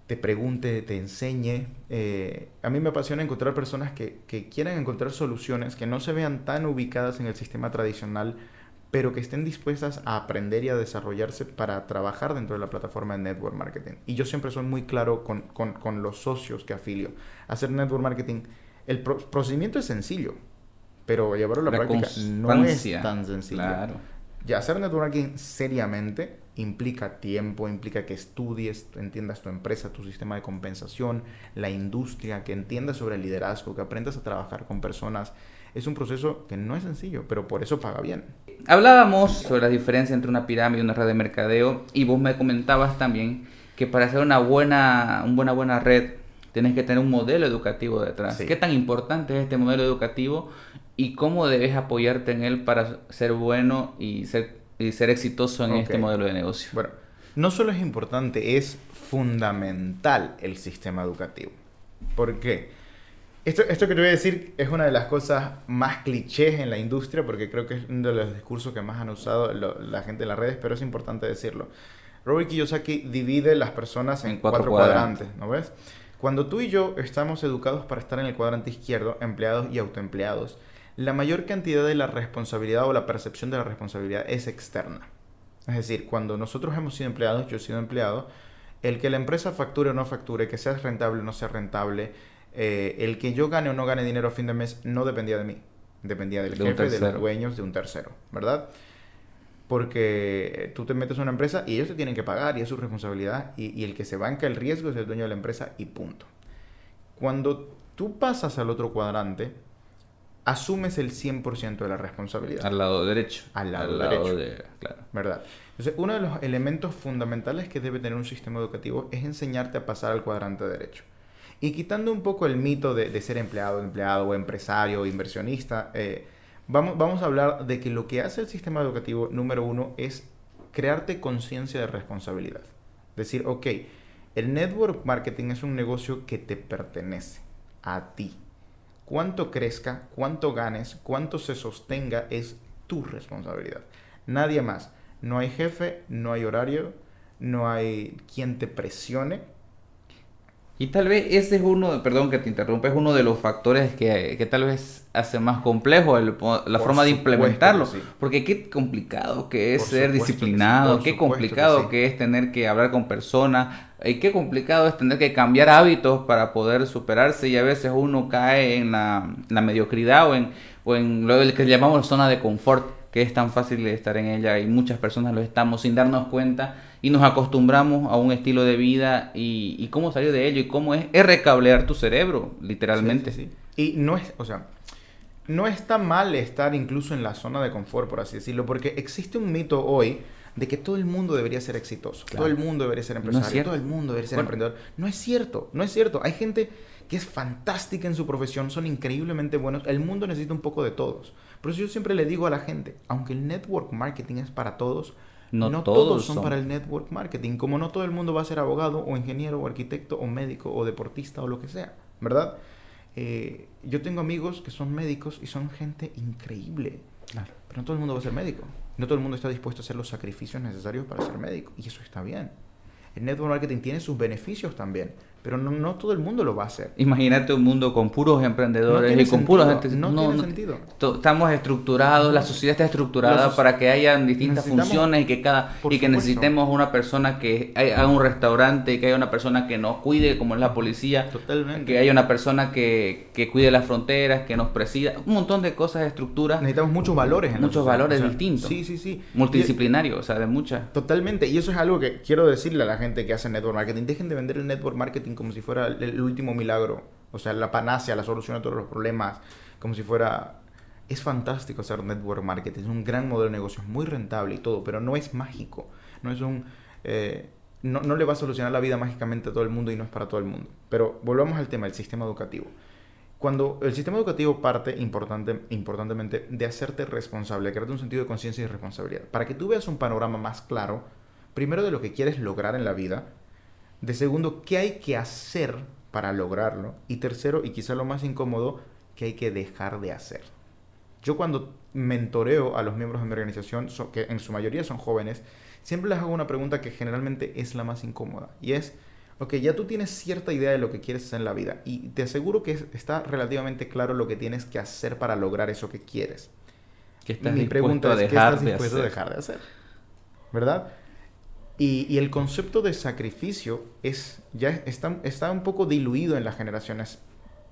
te pregunte, te enseñe. Eh, a mí me apasiona encontrar personas que, que, quieran encontrar soluciones que no se vean tan ubicadas en el sistema tradicional, pero que estén dispuestas a aprender y a desarrollarse para trabajar dentro de la plataforma de network marketing. Y yo siempre soy muy claro con, con, con los socios que afilio. Hacer network marketing, el procedimiento es sencillo, pero llevarlo a la, práctica no es tan sencillo. Claro. Ya hacer networking seriamente implica tiempo, implica que estudies, entiendas tu empresa, tu sistema de compensación, la industria, que entiendas sobre el liderazgo, que aprendas a trabajar con personas. Es un proceso que no es sencillo, pero por eso paga bien. Hablábamos sobre la diferencia entre una pirámide y una red de mercadeo y vos me comentabas también que para hacer una buena, una buena, buena red tienes que tener un modelo educativo detrás. ¿Qué tan importante es este modelo educativo y cómo debes apoyarte en él para ser bueno y ser y ser exitoso en este modelo de negocio? Bueno, no solo es importante, es fundamental el sistema educativo. ¿Por qué? Esto, esto que te voy a decir es una de las cosas más clichés en la industria porque creo que es uno de los discursos que más han usado la gente en las redes, pero es importante decirlo. Robert Kiyosaki divide las personas en, cuatro, cuadrantes, ¿no ves? Cuando tú y yo estamos educados para estar en el cuadrante izquierdo, empleados y autoempleados, la mayor cantidad de la responsabilidad o la percepción de la responsabilidad es externa. Es decir, cuando nosotros hemos sido empleados, yo he sido empleado, el que la empresa facture o no facture, que sea rentable o no sea rentable, eh, el que yo gane o no gane dinero a fin de mes no dependía de mí, dependía del jefe, de los dueños, de un tercero, ¿verdad? Porque tú te metes a una empresa y ellos te tienen que pagar y es su responsabilidad y, y el que se banca el riesgo es el dueño de la empresa y punto. Cuando tú pasas al otro cuadrante, asumes el 100% de la responsabilidad. Al lado derecho. Al lado, derecho. De, claro. ¿Verdad? Entonces, uno de los elementos fundamentales que debe tener un sistema educativo es enseñarte a pasar al cuadrante derecho. Y quitando un poco el mito de, ser empleado, empleado o empresario o inversionista, eh, vamos, vamos a hablar de que lo que hace el sistema educativo número uno es crearte conciencia de responsabilidad. Decir, ok, el network marketing es un negocio que te pertenece a ti cuánto crezca, cuánto ganes, cuánto se sostenga es tu responsabilidad. Nadie más. No hay jefe, no hay horario, no hay quien te presione. Y tal vez ese es uno, perdón que te interrumpa, es uno de los factores que, tal vez hace más complejo la forma de implementarlo. Porque qué complicado que es ser disciplinado, qué complicado que, es tener que hablar con personas, y qué complicado es tener que cambiar hábitos para poder superarse. Y a veces uno cae en la, mediocridad o en, o en lo que llamamos zona de confort, que es tan fácil de estar en ella. Y muchas personas lo estamos sin darnos cuenta y nos acostumbramos a un estilo de vida y, cómo salir de ello y cómo es, recablear tu cerebro, literalmente. Sí, Y no es, o sea, no está mal estar incluso en la zona de confort, por así decirlo, porque existe un mito hoy de que todo el mundo debería ser exitoso, todo el mundo debería ser empresario, todo el mundo debería ser emprendedor. No es cierto, no es cierto. Hay gente que es fantástica en su profesión, son increíblemente buenos. El mundo necesita un poco de todos. Por eso yo siempre le digo a la gente, aunque el network marketing es para todos, no, todos, son, para el network marketing. Como no todo el mundo va a ser abogado o ingeniero o arquitecto o médico o deportista o lo que sea, ¿verdad? Eh, yo tengo amigos que son médicos y son gente increíble. Claro. Pero no todo el mundo va a ser médico. No todo el mundo está dispuesto a hacer los sacrificios necesarios para ser médico. Y eso está bien. El network marketing tiene sus beneficios también pero no, no, todo el mundo lo va a hacer. Imagínate un mundo con puros emprendedores y con puros gente. No, tiene sentido. Estamos estructurados, la sociedad está estructurada para que haya distintas funciones y que cada y que necesitemos una persona que haga un restaurante, que haya una persona que nos cuide, como es la policía, Totalmente. que haya una persona que, que cuide las fronteras, que nos presida, un montón de cosas, estructuras. Necesitamos muchos valores. En muchos valores distintos. Sí, sí, sí. Multidisciplinarios, o sea, de muchas. Totalmente. Y eso es algo que quiero decirle a la gente que hace network marketing. Dejen de vender el network marketing como si fuera el, último milagro, o sea, la panacea, la solución a todos los problemas, como si fuera... Es fantástico hacer network marketing, es un gran modelo de negocio, es muy rentable y todo, pero no es mágico, no es un... Eh, no, no, le va a solucionar la vida mágicamente a todo el mundo y no es para todo el mundo. Pero volvamos al tema, el sistema educativo. Cuando el sistema educativo parte importante, importantemente de hacerte responsable, de crearte un sentido de conciencia y responsabilidad, para que tú veas un panorama más claro, primero de lo que quieres lograr en la vida, de segundo, qué hay que hacer para lograrlo. Y tercero, y quizá lo más incómodo, qué hay que dejar de hacer. Yo cuando mentoreo a los miembros de mi organización, que en su mayoría son jóvenes, siempre les hago una pregunta que generalmente es la más incómoda. Y es, ok, ya tú tienes cierta idea de lo que quieres hacer en la vida. Y te aseguro que está relativamente claro lo que tienes que hacer para lograr eso que quieres. Mi pregunta es, ¿qué estás dispuesto a dejar de hacer? ¿Verdad? Y, el concepto de sacrificio es, ya está, está un poco diluido en las generaciones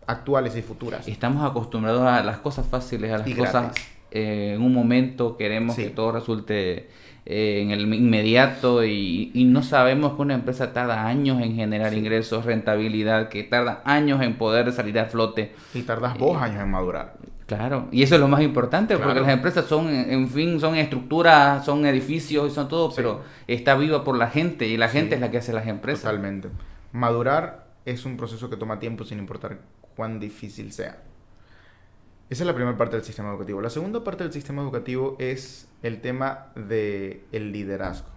actuales y futuras. Estamos acostumbrados a las cosas fáciles, a las cosas eh, en un momento, queremos que todo resulte eh, en el inmediato y, no sabemos que una empresa tarda años en generar ingresos, rentabilidad, que tarda años en poder salir a flote. Y tardas dos años en madurar. Claro, y eso es lo más importante, porque las empresas son, en fin, son estructuras, son edificios, son todo, pero está viva por la gente y la gente es la que hace las empresas. Totalmente. Madurar es un proceso que toma tiempo sin importar cuán difícil sea. Esa es la primera parte del sistema educativo. La segunda parte del sistema educativo es el tema del el liderazgo.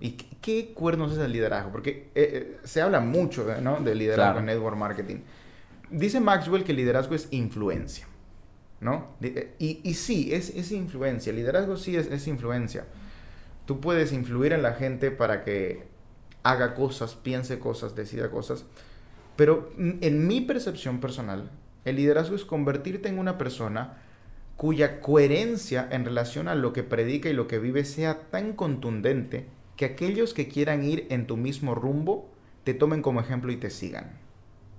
¿Y qué, cuernos es el liderazgo? Porque eh, eh, se habla mucho ¿no? de liderazgo en network marketing. Dice Maxwell que el liderazgo es influencia. ¿No? Eh, y, sí, es, es influencia. El liderazgo sí es, es influencia. Tú puedes influir en la gente para que haga cosas, piense cosas, decida cosas. Pero en mi percepción personal, el liderazgo es convertirte en una persona cuya coherencia en relación a lo que predica y lo que vive sea tan contundente que aquellos que quieran ir en tu mismo rumbo te tomen como ejemplo y te sigan.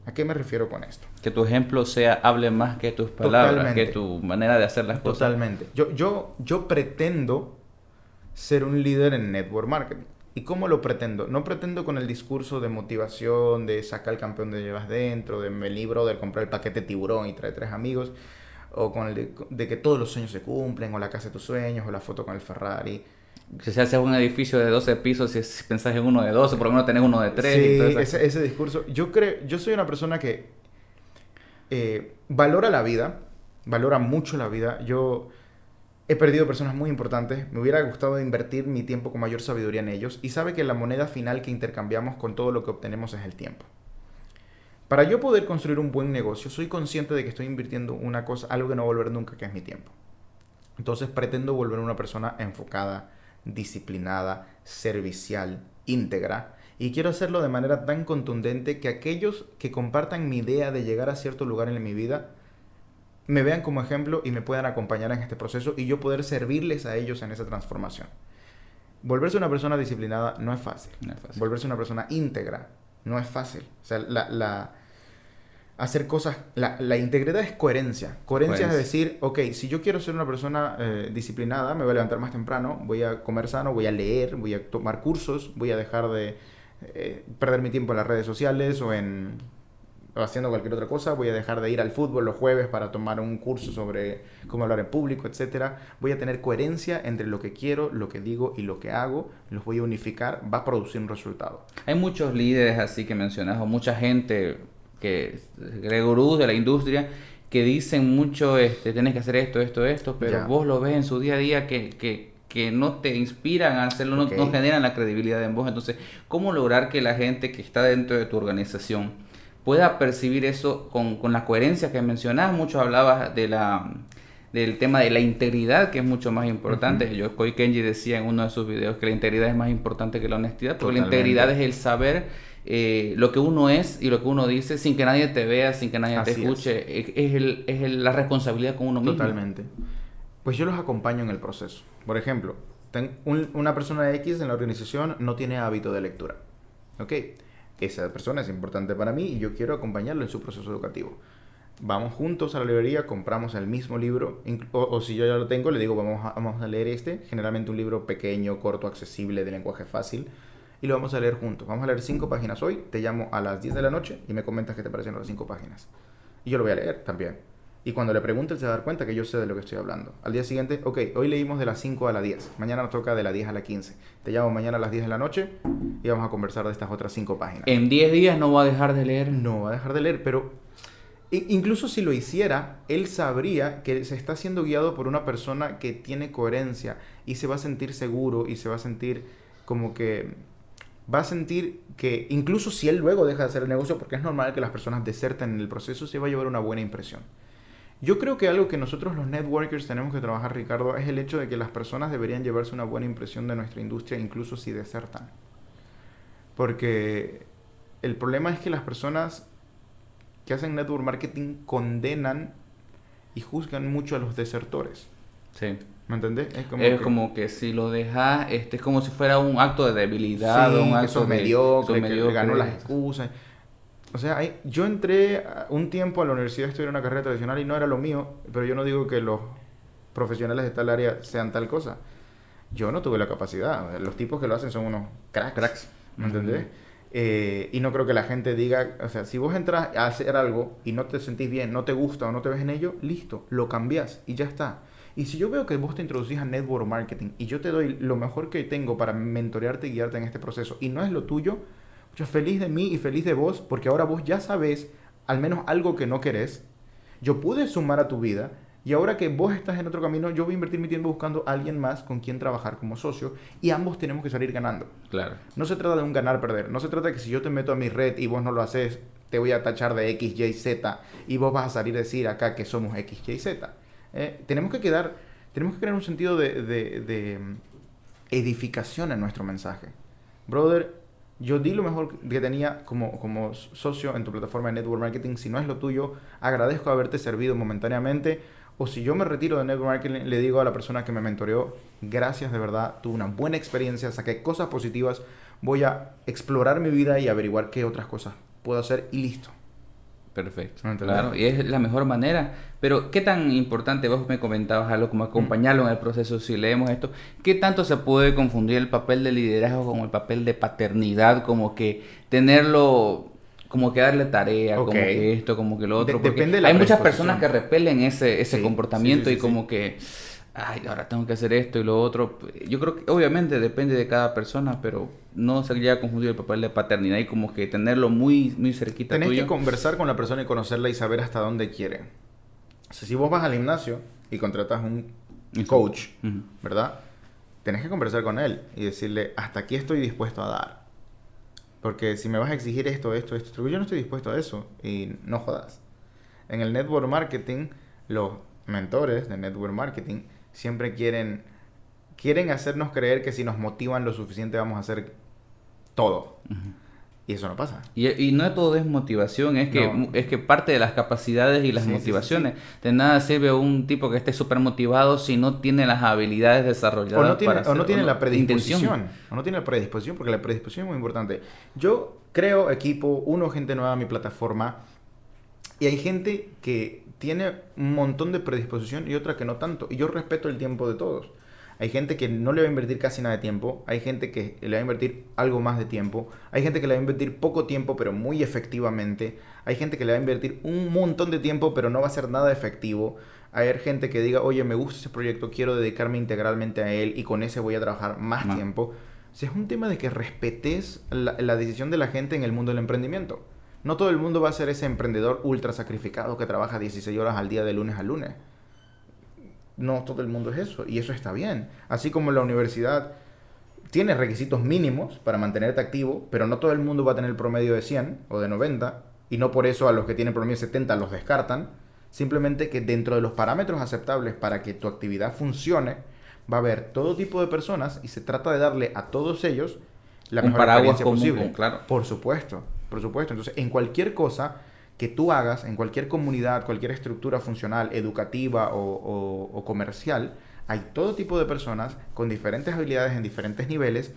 ¿A qué me refiero con esto? Que tu ejemplo sea, hable más que tus palabras, que tu manera de hacer las cosas. Totalmente. Yo, yo, yo pretendo ser un líder en network marketing. ¿Y cómo lo pretendo? No pretendo con el discurso de motivación, de sacar el campeón de llevas dentro, de me libro de comprar el paquete tiburón y traer tres amigos, o con el de, que todos los sueños se cumplen, o la casa de tus sueños, o la foto con el Ferrari. Si se hace un edificio de 12 pisos, si pensás en uno de 12, por lo menos tenés uno de 3. Sí, ese, ese, discurso. Yo creo, yo soy una persona que eh, valora la vida, valora mucho la vida. Yo He perdido personas muy importantes, me hubiera gustado invertir mi tiempo con mayor sabiduría en ellos y sabe que la moneda final que intercambiamos con todo lo que obtenemos es el tiempo. Para yo poder construir un buen negocio, soy consciente de que estoy invirtiendo una cosa, algo que no volver nunca, que es mi tiempo. Entonces pretendo volver una persona enfocada, disciplinada, servicial, íntegra, y quiero hacerlo de manera tan contundente que aquellos que compartan mi idea de llegar a cierto lugar en mi vida me vean como ejemplo y me puedan acompañar en este proceso y yo poder servirles a ellos en esa transformación. Volverse una persona disciplinada no es fácil. Volverse una persona íntegra no es fácil. O sea, la, hacer cosas, la, integridad es coherencia. Coherencia es decir, ok, si yo quiero ser una persona eh, disciplinada, me voy a levantar más temprano, voy a comer sano, voy a leer, voy a tomar cursos, voy a dejar de eh, perder mi tiempo en las redes sociales o en o haciendo cualquier otra cosa, voy a dejar de ir al fútbol los jueves para tomar un curso sobre cómo hablar en público, etcétera. Voy a tener coherencia entre lo que quiero, lo que digo y lo que hago, los voy a unificar, va a producir un resultado. Hay muchos líderes así que mencionas, o mucha gente que gurús de la industria que dicen mucho, este, tienes que hacer esto, esto, esto, pero vos lo ves en su día a día que, que, que no te inspiran a hacerlo, no, no generan la credibilidad en vos. Entonces, ¿cómo lograr que la gente que está dentro de tu organización pueda percibir eso con, con la coherencia que mencionabas. Muchos hablabas de la, del tema de la integridad, que es mucho más importante. Yo, Koi Kenji decía en uno de sus videos que la integridad es más importante que la honestidad, porque la integridad es el saber eh, lo que uno es y lo que uno dice sin que nadie te vea, sin que nadie te escuche. Es, el, es la responsabilidad con uno mismo. Totalmente. Pues yo los acompaño en el proceso. Por ejemplo, una persona X en la organización no tiene hábito de lectura. ¿Ok? esa persona es importante para mí y yo quiero acompañarlo en su proceso educativo. Vamos juntos a la librería, compramos el mismo libro, o, si yo ya lo tengo, le digo, vamos a, vamos a leer este, generalmente un libro pequeño, corto, accesible, de lenguaje fácil, y lo vamos a leer juntos. Vamos a leer cinco páginas hoy, te llamo a las 10 de la noche y me comentas qué te parecen las cinco páginas. Y yo lo voy a leer también. Y cuando le pregunte, él se va a dar cuenta que yo sé de lo que estoy hablando. Al día siguiente, ok, hoy leímos de las 5 a las 10. Mañana nos toca de las 10 a las 15. Te llamo mañana a las 10 de la noche y vamos a conversar de estas otras 5 páginas. En 10 días no va a dejar de leer. No va a dejar de leer, pero incluso si lo hiciera, él sabría que se está siendo guiado por una persona que tiene coherencia y se va a sentir seguro y se va a sentir como que va a sentir que incluso si él luego deja de hacer el negocio, porque es normal que las personas deserten en el proceso, se va a llevar una buena impresión. Yo creo que algo que nosotros los networkers tenemos que trabajar, Ricardo, es el hecho de que las personas deberían llevarse una buena impresión de nuestra industria, incluso si desertan. Porque el problema es que las personas que hacen network marketing condenan y juzgan mucho a los desertores. Sí. ¿Me entendés? Es como, que... si lo dejas, este, es como si fuera un acto de debilidad, un acto de mediocre, que ganó las excusas. O sea, yo entré un tiempo a la universidad a estudiar una carrera tradicional y no era lo mío, pero yo no digo que los profesionales de tal área sean tal cosa. Yo no tuve la capacidad. Los tipos que lo hacen son unos cracks. cracks. ¿Me entendés? Eh, y no creo que la gente diga, o sea, si vos entras a hacer algo y no te sentís bien, no te gusta o no te ves en ello, listo, lo cambias y ya está. Y si yo veo que vos te introducís a network marketing y yo te doy lo mejor que tengo para mentorearte y guiarte en este proceso y no es lo tuyo, yo feliz de mí y feliz de vos, porque ahora vos ya sabés al menos algo que no querés. Yo pude sumar a tu vida Y ahora que vos estás en otro camino, yo voy a invertir mi tiempo buscando a alguien más con quien trabajar como socio y ambos tenemos que salir ganando. Claro. No se trata de un ganar-perder. No se trata de que si yo te meto a mi red y vos no lo haces, te voy a tachar de X, Y, Z y vos vas a salir a decir acá que somos X, Y, Z. Eh, tenemos que quedar, tenemos que crear un sentido de, de, mm, edificación en nuestro mensaje. Brother, yo di lo mejor que tenía como, como socio en tu plataforma de Network Marketing. Si no es lo tuyo, agradezco haberte servido momentáneamente o si yo me retiro de network marketing, le digo a la persona que me mentoreó, gracias de verdad, tuve una buena experiencia, saqué cosas positivas, voy a explorar mi vida y averiguar qué otras cosas puedo hacer y listo. Perfecto. Claro, y es la mejor manera. Pero, ¿qué tan importante, vos me comentabas algo como acompañarlo en el proceso, si leemos esto, qué tanto se puede confundir el papel de liderazgo con el papel de paternidad, como que tenerlo como que darle tarea, como que esto, como que lo otro. depende hay muchas personas que repelen ese, ese comportamiento y como que, ay, ahora tengo que hacer esto y lo otro. Yo creo que obviamente depende de cada persona, pero no se llega a confundir el papel de paternidad y como que tenerlo muy, muy cerquita. Tenés que conversar con la persona y conocerla y saber hasta dónde quiere. O sea, si vos vas al gimnasio y contratas un coach, ¿verdad? Tenés que conversar con él y decirle, hasta aquí estoy dispuesto a dar porque si me vas a exigir esto, esto, esto, yo no estoy dispuesto a eso y no jodas. En el network marketing, los mentores de network marketing siempre quieren, quieren hacernos creer que si nos motivan lo suficiente vamos a hacer todo. Y eso no pasa. Y, y no todo es motivación, es que, es que parte de las capacidades y las motivaciones. de nada sirve un tipo que esté súper motivado si no tiene las habilidades desarrolladas. O no tiene, o no tiene la predisposición. O no tiene la predisposición, porque la predisposición es muy importante. Yo creo equipo, uno, gente nueva a mi plataforma, y hay gente que tiene un montón de predisposición y otra que no tanto. Y yo respeto el tiempo de todos. Hay gente que no le va a invertir casi nada de tiempo, hay gente que le va a invertir algo más de tiempo, hay gente que le va a invertir poco tiempo pero muy efectivamente, hay gente que le va a invertir un montón de tiempo pero no va a ser nada efectivo, hay gente que diga, oye, me gusta ese proyecto, quiero dedicarme integralmente a él y con ese voy a trabajar más tiempo. O sea, es un tema de que respetes la, la decisión de la gente en el mundo del emprendimiento. No todo el mundo va a ser ese emprendedor ultra sacrificado que trabaja 16 horas al día de lunes a lunes no todo el mundo es eso, y eso está bien. Así como la universidad tiene requisitos mínimos para mantenerte activo, pero no todo el mundo va a tener el promedio de 100 o de 90, y no por eso a los que tienen promedio de 70 los descartan, simplemente que dentro de los parámetros aceptables para que tu actividad funcione, va a haber todo tipo de personas y se trata de darle a todos ellos la mejor experiencia posible. claro. Por supuesto, por supuesto. Entonces, en cualquier cosa, que tú hagas en cualquier comunidad, cualquier estructura funcional, educativa o, comercial, hay todo tipo de personas con diferentes habilidades en diferentes niveles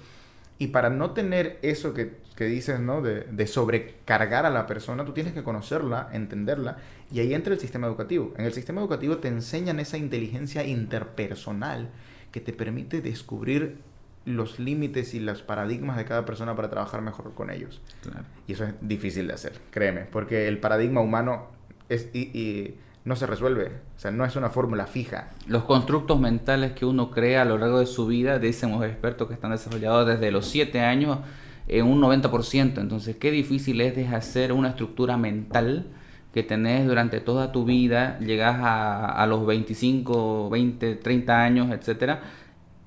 y para no tener eso que, dices, ¿no? De, de, sobrecargar a la persona, tú tienes que conocerla, entenderla, y ahí entra el sistema educativo. En el sistema educativo te enseñan esa inteligencia interpersonal que te permite descubrir los límites y los paradigmas de cada persona para trabajar mejor con ellos. Y eso es difícil de hacer, créeme, porque el paradigma humano es, y, no se resuelve, o sea, no es una fórmula fija. Los constructos mentales que uno crea a lo largo de su vida, dicen los expertos que están desarrollados desde los 7 años en un 90%, entonces qué difícil es deshacer una estructura mental que tenés durante toda tu vida, llegas a, a los 25, 20, 30 años, etcétera,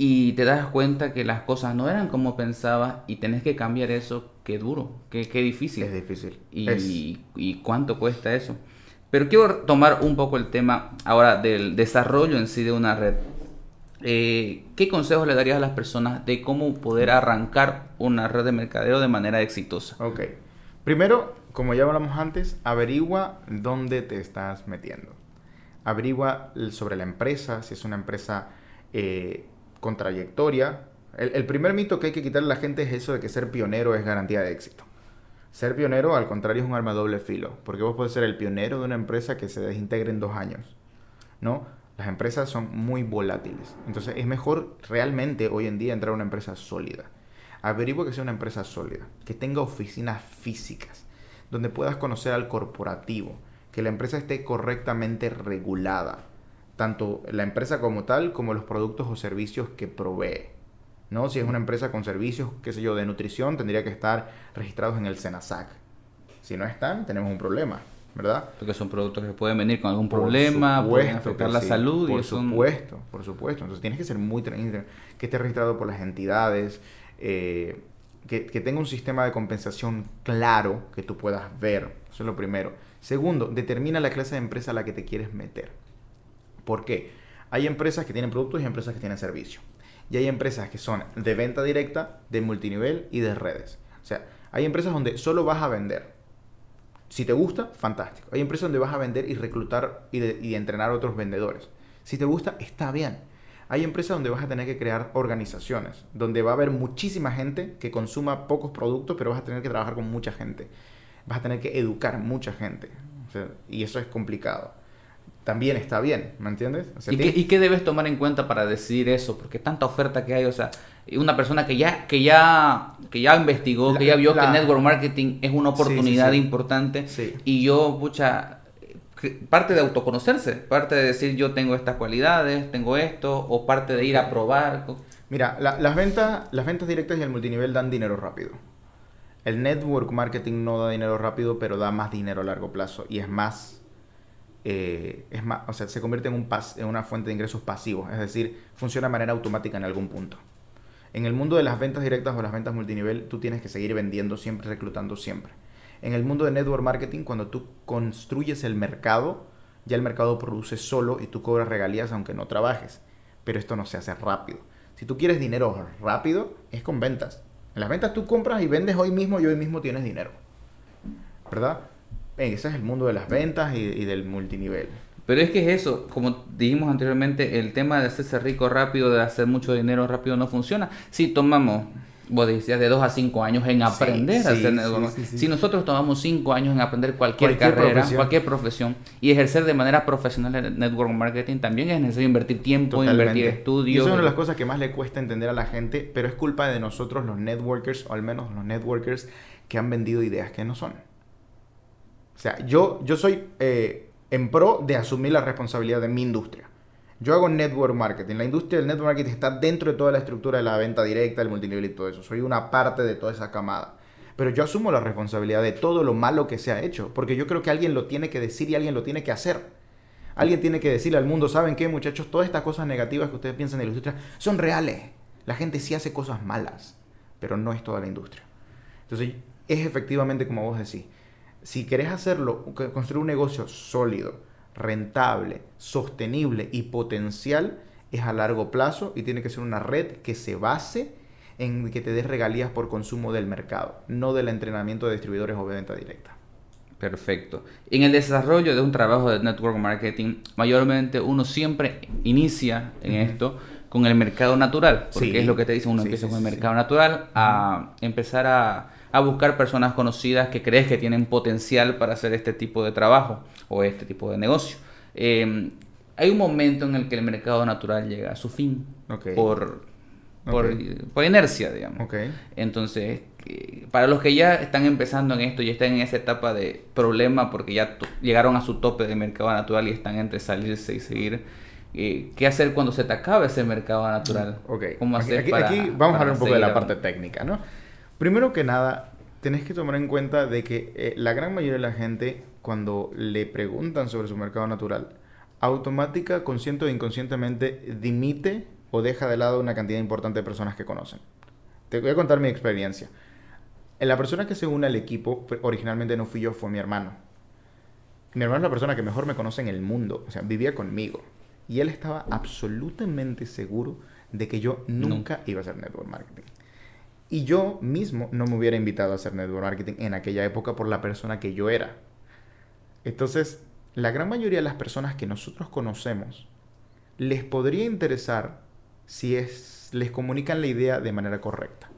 y te das cuenta que las cosas no eran como pensabas y tenés que cambiar eso, qué duro, qué, qué difícil. Es difícil. Y, y, cuánto cuesta eso. Pero quiero tomar un poco el tema ahora del desarrollo en sí de una red. Eh, ¿Qué consejos le darías a las personas de cómo poder arrancar una red de mercadeo de manera exitosa? Ok. Primero, como ya hablamos antes, averigua dónde te estás metiendo. Averigua sobre la empresa, si es una empresa eh, con trayectoria. El, primer mito que hay que quitarle a la gente es eso de que ser pionero es garantía de éxito. Ser pionero, al contrario, es un arma doble filo, porque vos podés ser el pionero de una empresa que se desintegre en dos años, ¿no? Las empresas son muy volátiles, entonces es mejor realmente hoy en día entrar a una empresa sólida. Averigua que sea una empresa sólida, que tenga oficinas físicas, donde puedas conocer al corporativo, que la empresa esté correctamente regulada, tanto la empresa como tal como los productos o servicios que provee. ¿no? Si es una empresa con servicios, qué sé yo, de nutrición, tendría que estar registrados en el SENASAC. Si no están, tenemos un problema. ¿verdad? Porque son productos que pueden venir con algún problema, pueden afectar la salud. Por supuesto, por supuesto. Entonces tienes que ser muy... que esté registrado por las entidades, eh, que, que tenga un sistema de compensación claro que tú puedas ver. Eso es lo primero. Segundo, determina la clase de empresa a la que te quieres meter. ¿Por qué? Hay empresas que tienen productos y empresas que tienen servicios. Y hay empresas que son de venta directa, de multinivel y de redes. O sea, hay empresas donde solo vas a vender. Si te gusta, fantástico. Hay empresas donde vas a vender y reclutar y, entrenar a otros vendedores. Si te gusta, está bien. Hay empresas donde vas a tener que crear organizaciones, donde va a haber muchísima gente que consuma pocos productos, pero vas a tener que trabajar con mucha gente. Vas a tener que educar mucha gente. y eso es complicado también está bien, ¿me entiendes? ¿Y, qué, debes tomar en cuenta para decidir eso? Porque tanta oferta que hay, o sea, una persona que ya, que ya, que ya investigó, que ya vio que network marketing es una oportunidad importante y yo, pucha, parte de autoconocerse, parte de decir yo tengo estas cualidades, tengo esto, o parte de ir a probar. Mira, las, ventas, las ventas directas y el multinivel dan dinero rápido. El network marketing no da dinero rápido, pero da más dinero a largo plazo y es más eh, es más, o sea, se convierte en, un pas, en una fuente de ingresos pasivos, es decir, funciona de manera automática en algún punto. En el mundo de las ventas directas o las ventas multinivel, tú tienes que seguir vendiendo siempre, reclutando siempre. En el mundo de network marketing, cuando tú construyes el mercado, ya el mercado produce solo y tú cobras regalías aunque no trabajes. Pero esto no se hace rápido. Si tú quieres dinero rápido, es con ventas. En las ventas tú compras y vendes hoy mismo y hoy mismo tienes dinero. ¿Verdad? Ese es el mundo de las ventas y, del multinivel. Pero es que es eso, como dijimos anteriormente, el tema de hacerse rico rápido, de hacer mucho dinero rápido no funciona. Si tomamos, vos decías, de 2 a cinco años en aprender a hacer Si nosotros tomamos cinco años en aprender cualquier, carrera, cualquier profesión y ejercer de manera profesional el network marketing, también es necesario invertir tiempo, invertir estudios. Y eso es una de las cosas que más le cuesta entender a la gente, pero es culpa de nosotros los networkers, o al menos los networkers que han vendido ideas que no son. O sea, yo, yo soy eh, en pro de asumir la responsabilidad de mi industria. Yo hago network marketing. La industria del network marketing está dentro de toda la estructura de la venta directa, el multinivel y todo eso. Soy una parte de toda esa camada. Pero yo asumo la responsabilidad de todo lo malo que se ha hecho. Porque yo creo que alguien lo tiene que decir y alguien lo tiene que hacer. Alguien tiene que decirle al mundo, ¿saben qué muchachos? Todas estas cosas negativas que ustedes piensan de la industria son reales. La gente sí hace cosas malas, pero no es toda la industria. Entonces, es efectivamente como vos decís si querés hacerlo, construir un negocio sólido, rentable, sostenible y potencial, es a largo plazo y tiene que ser una red que se base en que te des regalías por consumo del mercado, no del entrenamiento de distribuidores o de venta directa. Perfecto. En el desarrollo de un trabajo de network marketing, mayormente uno siempre inicia en esto con el mercado natural, porque es lo que te dice, uno empieza con el mercado natural a empezar a a buscar personas conocidas que crees que tienen potencial para hacer este tipo de trabajo o este tipo de negocio. Em, hay un momento en el que el mercado natural llega a su fin por, por, inercia, digamos. Entonces, eh, para los que ya están empezando en esto y están en esa etapa de problema porque ya llegaron a su tope de mercado natural y están entre salirse y seguir, eh, ¿qué hacer cuando se te acabe ese mercado natural? ¿Cómo hacer aquí, aquí, vamos a hablar un poco de la parte técnica, ¿no? Primero que nada, tenés que tomar en cuenta de que eh, la gran mayoría de la gente, cuando le preguntan sobre su mercado natural, automática, consciente o inconscientemente, dimite o deja de lado una cantidad importante de personas que conocen. Te voy a contar mi experiencia. La persona que se une al equipo, originalmente no fui yo, fue mi hermano. Mi hermano es la persona que mejor me conoce en el mundo, o sea, vivía conmigo. Y él estaba absolutamente seguro de que yo nunca iba a hacer network marketing. Y yo mismo no me hubiera invitado a hacer network marketing en aquella época por la persona que yo era. Entonces, la gran mayoría de las personas que nosotros conocemos les podría interesar si es, les comunican la idea de manera correcta.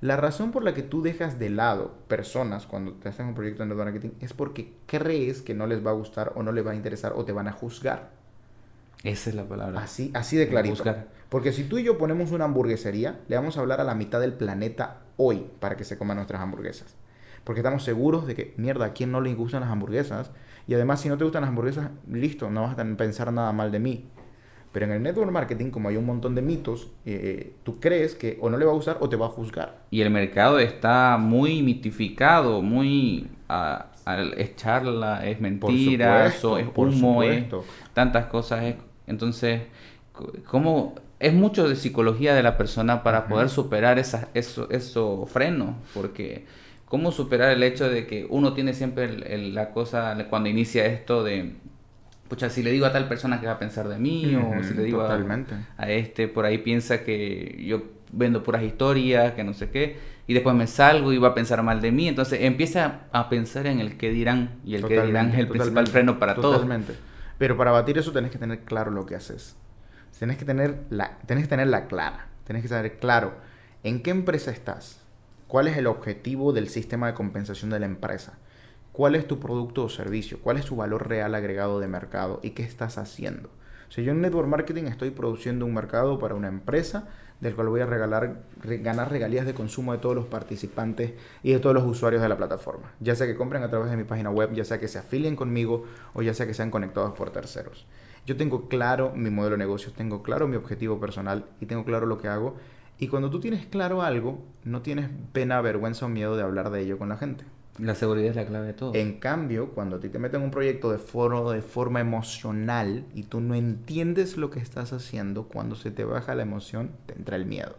La razón por la que tú dejas de lado personas cuando te hacen un proyecto de network marketing es porque crees que no les va a gustar o no les va a interesar o te van a juzgar. Esa es la palabra. Así, así de clarito. Porque si tú y yo ponemos una hamburguesería, le vamos a hablar a la mitad del planeta hoy para que se coman nuestras hamburguesas. Porque estamos seguros de que, mierda, ¿a quién no le gustan las hamburguesas? Y además, si no te gustan las hamburguesas, listo, no vas a pensar nada mal de mí. Pero en el network marketing, como hay un montón de mitos, eh, tú crees que o no le va a gustar o te va a juzgar. Y el mercado está muy mitificado, muy... Ah, es charla, es mentira, es humo, es tantas cosas. Entonces, ¿cómo es mucho de psicología de la persona para poder superar esa, eso, eso freno? Porque, ¿cómo superar el hecho de que uno tiene siempre la cosa cuando inicia esto de pucha, si le digo a tal persona que va a pensar de mí, o si le digo a, a, este, por ahí piensa que yo vendo puras historias, que no sé qué, y después me salgo y va a pensar mal de mí, entonces empieza a pensar en el qué dirán, y el qué dirán es el principal freno para todos. Totalmente. Pero para batir eso tenés que tener claro lo que haces. Tienes que tener la, que tenerla clara, tenés que saber claro en qué empresa estás, cuál es el objetivo del sistema de compensación de la empresa cuál es tu producto o servicio, cuál es su valor real agregado de mercado y qué estás haciendo. Si yo en Network Marketing estoy produciendo un mercado para una empresa del cual voy a regalar, ganar regalías de consumo de todos los participantes y de todos los usuarios de la plataforma. Ya sea que compren a través de mi página web, ya sea que se afilien conmigo o ya sea que sean conectados por terceros. Yo tengo claro mi modelo de negocios, tengo claro mi objetivo personal y tengo claro lo que hago. Y cuando tú tienes claro algo, no tienes pena, vergüenza o miedo de hablar de ello con la gente. La seguridad es la clave de todo. En cambio, cuando a ti te meten en un proyecto de foro de forma emocional y tú no entiendes lo que estás haciendo, cuando se te baja la emoción, te entra el miedo.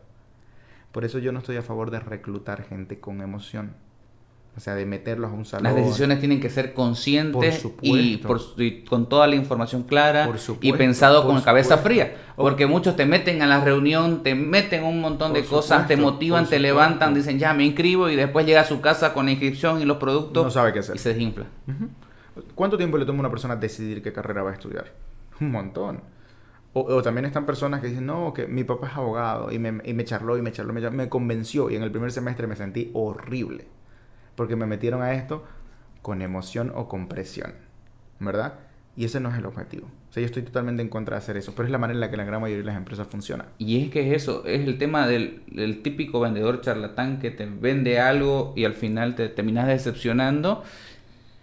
Por eso yo no estoy a favor de reclutar gente con emoción. O sea, de meterlos a un salón. Las decisiones tienen que ser conscientes y, con toda la información clara y pensado con cabeza fría. Porque muchos te meten a la reunión, te meten un montón de cosas, te motivan, te levantan, dicen ya me inscribo y después llega a su casa con la inscripción y los productos. No sabe qué hacer. Y se desinfla. ¿Cuánto tiempo le toma a una persona decidir qué carrera va a estudiar? Un montón. O, también están personas que dicen, no, que mi papá es abogado y me, y me charló y me charló, me, me convenció y en el primer semestre me sentí horrible porque me metieron a esto con emoción o con presión, ¿verdad? Y ese no es el objetivo. O sea, yo estoy totalmente en contra de hacer eso, pero es la manera en la que la gran mayoría de las empresas funcionan. Y es que es eso, es el tema del, típico vendedor charlatán que te vende algo y al final te terminas decepcionando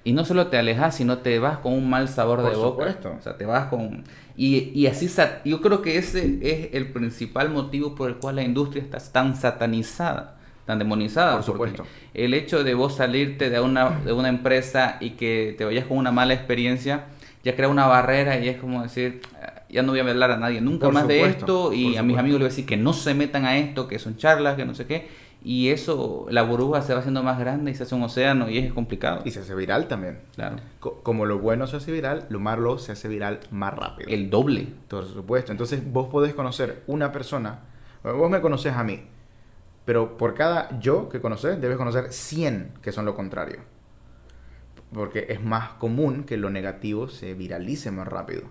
y no solo te alejas, sino te vas con un mal sabor de boca. Supuesto. O sea, te vas con... Y, y así, yo creo que ese es el principal motivo por el cual la industria está tan satanizada tan demonizada. Por supuesto. El hecho de vos salirte de una, de una empresa y que te vayas con una mala experiencia, ya crea una barrera y es como decir, ya no voy a hablar a nadie nunca más de esto y a mis amigos les voy a decir que no se metan a esto, que son charlas, que no sé qué. Y eso, la burbuja se va haciendo más grande y se hace un océano y es complicado. Y se hace viral también. Claro. como lo bueno se hace viral, lo malo se hace viral más rápido. El doble. Por supuesto. Entonces vos podés conocer una persona, vos me conoces a mí, pero por cada yo que conoces, debes conocer 100 que son lo contrario. Porque es más común que lo negativo se viralice más rápido.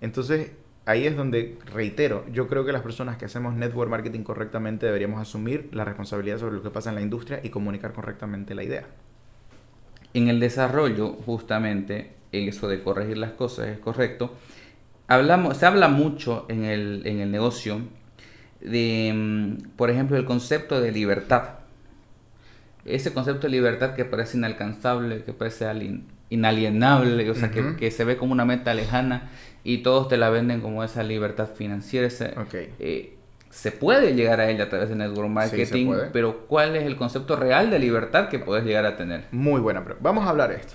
Entonces, ahí es donde, reitero, yo creo que las personas que hacemos network marketing correctamente deberíamos asumir la responsabilidad sobre lo que pasa en la industria y comunicar correctamente la idea. En el desarrollo, justamente, eso de corregir las cosas es correcto. Hablamos, se habla mucho en el, en el negocio de, mm, por ejemplo, el concepto de libertad. Ese concepto de libertad que parece inalcanzable, que parece inalienable, o sea, que, se ve como una meta lejana y todos te la venden como esa libertad financiera. Eh, se puede llegar a ella a través de network marketing, pero ¿cuál es el concepto real de libertad que puedes llegar a tener? Muy buena, pero vamos a hablar de esto.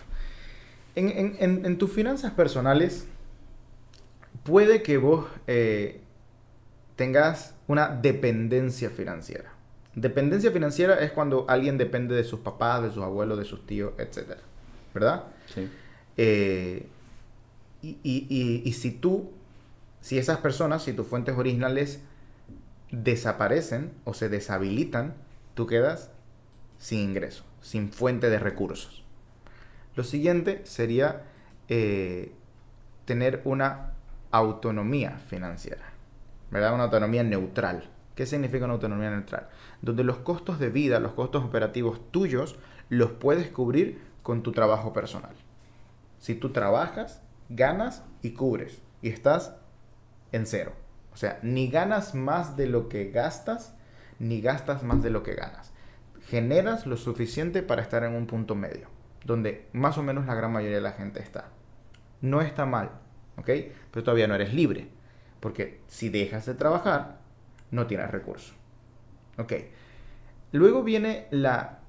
En, tus finanzas personales, puede que vos eh, tengas una dependencia financiera. Dependencia financiera es cuando alguien depende de sus papás, de sus abuelos, de sus tíos, etc. ¿Verdad? Sí. Eh, y, si tú, si esas personas, si tus fuentes originales desaparecen o se deshabilitan, tú quedas sin ingreso, sin fuente de recursos. Lo siguiente sería eh, tener una autonomía financiera. ¿Verdad? Una autonomía neutral. ¿Qué significa una autonomía neutral? Donde los costos de vida, los costos operativos tuyos, los puedes cubrir con tu trabajo personal. Si tú trabajas, ganas y cubres y estás en cero. O sea, ni ganas más de lo que gastas, ni gastas más de lo que ganas. Generas lo suficiente para estar en un punto medio, donde más o menos la gran mayoría de la gente está. No está mal, ¿ok? Pero todavía no eres libre. Porque si dejas de trabajar, no tienes recursos. Ok. Luego viene la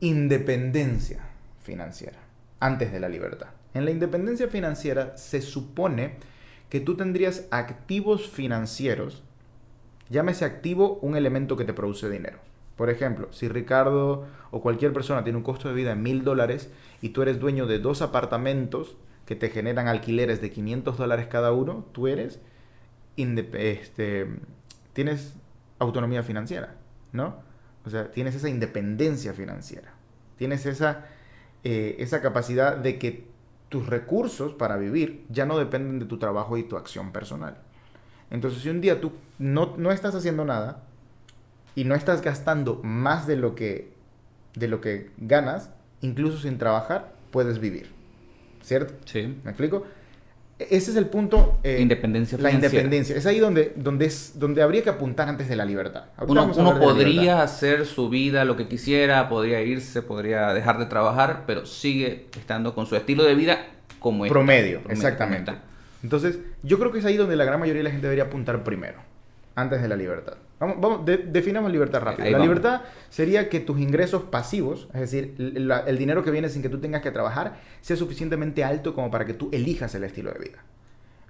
independencia financiera. antes de la libertad. En la independencia financiera se supone que tú tendrías activos financieros, llámese activo un elemento que te produce dinero. Por ejemplo, si Ricardo o cualquier persona tiene un costo de vida de mil dólares y tú eres dueño de dos apartamentos que te generan alquileres de 500 dólares cada uno, tú eres, este, tienes autonomía financiera, ¿no? O sea, tienes esa independencia financiera, tienes esa, eh, esa capacidad de que tus recursos para vivir ya no dependen de tu trabajo y tu acción personal. Entonces, si un día tú no, no estás haciendo nada y no estás gastando más de lo que, de lo que ganas, incluso sin trabajar, puedes vivir. ¿Cierto? Sí. ¿Me explico? Ese es el punto. Eh, independencia La independencia. Es ahí donde, donde, es, donde habría que apuntar antes de la libertad. uno, podría hacer su vida lo que quisiera, podría irse, podría dejar de trabajar, pero sigue estando con su estilo de vida como es. Promedio, exactamente. Entonces, yo creo que es ahí donde la gran mayoría de la gente debería apuntar primero, antes de la libertad. Vamos, vamos definamos libertad rápido. la libertad sería que tus ingresos pasivos, es decir, el, dinero que viene sin que tú tengas que trabajar, sea suficientemente alto como para que tú elijas el estilo de vida.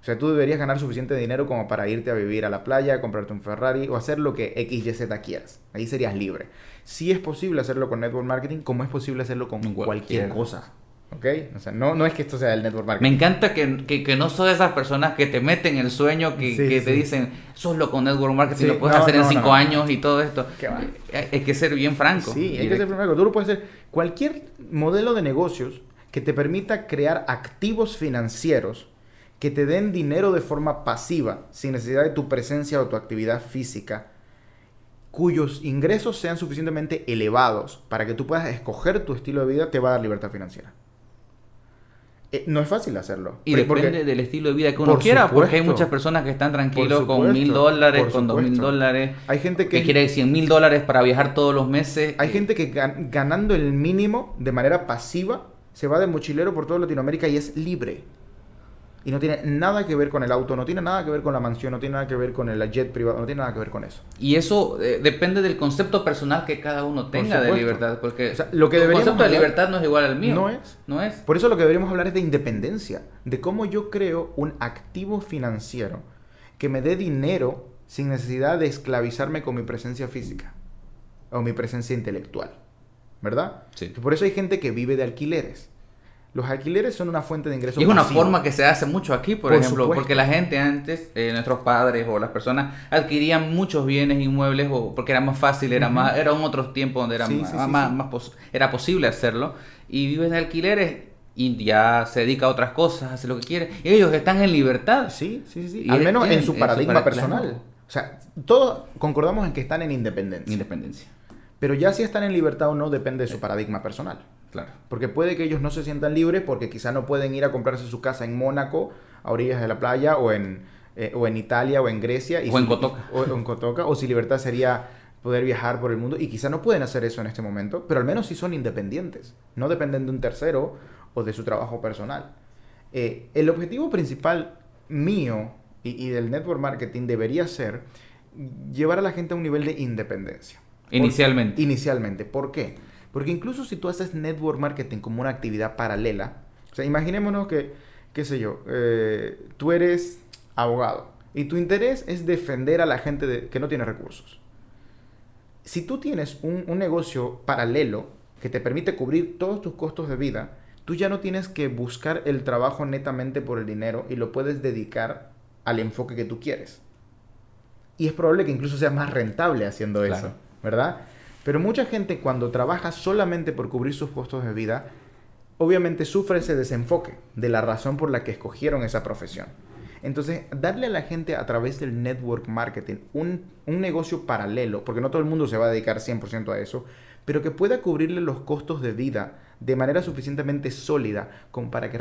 O sea, tú deberías ganar suficiente dinero como para irte a vivir a la playa, comprarte un Ferrari o hacer lo que X, Y, Z quieras. Ahí serías libre. Si es posible hacerlo con network marketing, como es posible hacerlo con cualquier cosa. ¿Ok? O sea, no, no es que esto sea el network marketing. Me encanta que, que, no son esas personas que te meten el sueño, que, que te dicen, solo con network marketing lo puedes hacer en cinco años y todo esto. Eh, hay que ser bien franco. Sí, hay que ser franco. Tú lo puedes hacer. Cualquier modelo de negocios que te permita crear activos financieros que te den dinero de forma pasiva, sin necesidad de tu presencia o tu actividad física, cuyos ingresos sean suficientemente elevados para que tú puedas escoger tu estilo de vida, te va a dar libertad financiera. Eh, no es fácil hacerlo. Y depende del estilo de vida que uno quiera, porque hay muchas personas que están tranquilos con mil dólares, con dos mil dólares. Hay gente que, que quiere cien mil dólares para viajar todos los meses. Hay gente que ganando el mínimo de manera pasiva se va de mochilero por toda Latinoamérica y es libre. Y no tiene nada que ver con el auto, no tiene nada que ver con la mansión, no tiene nada que ver con el jet privado, no tiene nada que ver con eso. Y eso eh, depende del concepto personal que cada uno tenga de libertad, porque lo que el concepto de libertad no es igual al mío. No es. No es. Por eso lo que deberíamos hablar es de independencia, de cómo yo creo un activo financiero que me dé dinero sin necesidad de esclavizarme con mi presencia física o mi presencia intelectual. ¿Verdad? Sí. Por eso hay gente que vive de alquileres los alquileres son una fuente de ingresos. Y es una forma que se hace mucho aquí, por, ejemplo, porque la gente antes, eh, nuestros padres o las personas adquirían muchos bienes inmuebles o porque era más fácil, era más, era un otros tiempos donde era más, más, era posible hacerlo y viven de alquileres y ya se dedica a otras cosas, hace lo que quiere y ellos están en libertad. Sí, sí, sí. Al menos en su paradigma personal. O sea, todos concordamos en que están en independencia. Independencia. Pero ya si están en libertad o no depende de su paradigma personal. Claro. Porque puede que ellos no se sientan libres porque quizá no pueden ir a comprarse su casa en Mónaco, a orillas de la playa, o en, eh, o en Italia, o en Grecia. Y o en Cotoca. O, en Cotoca. O si libertad sería poder viajar por el mundo. Y quizá no pueden hacer eso en este momento, pero al menos sí son independientes. No dependen de un tercero o de su trabajo personal. Eh, el objetivo principal mío y, y, del network marketing debería ser llevar a la gente a un nivel de independencia. Inicialmente. inicialmente. ¿Por qué? Porque incluso si tú haces network marketing como una actividad paralela, o sea, imaginémonos que, qué sé yo, eh, tú eres abogado y tu interés es defender a la gente que no tiene recursos. Si tú tienes un, un negocio paralelo que te permite cubrir todos tus costos de vida, tú ya no tienes que buscar el trabajo netamente por el dinero y lo puedes dedicar al enfoque que tú quieres. Y es probable que incluso sea más rentable haciendo eso, ¿verdad? Pero mucha gente cuando trabaja solamente por cubrir sus costos de vida, obviamente sufre ese desenfoque de la razón por la que escogieron esa profesión. Entonces, darle a la gente a través del network marketing un, negocio paralelo, porque no todo el mundo se va a dedicar 100% a eso, pero que pueda cubrirle los costos de vida de manera suficientemente sólida como para que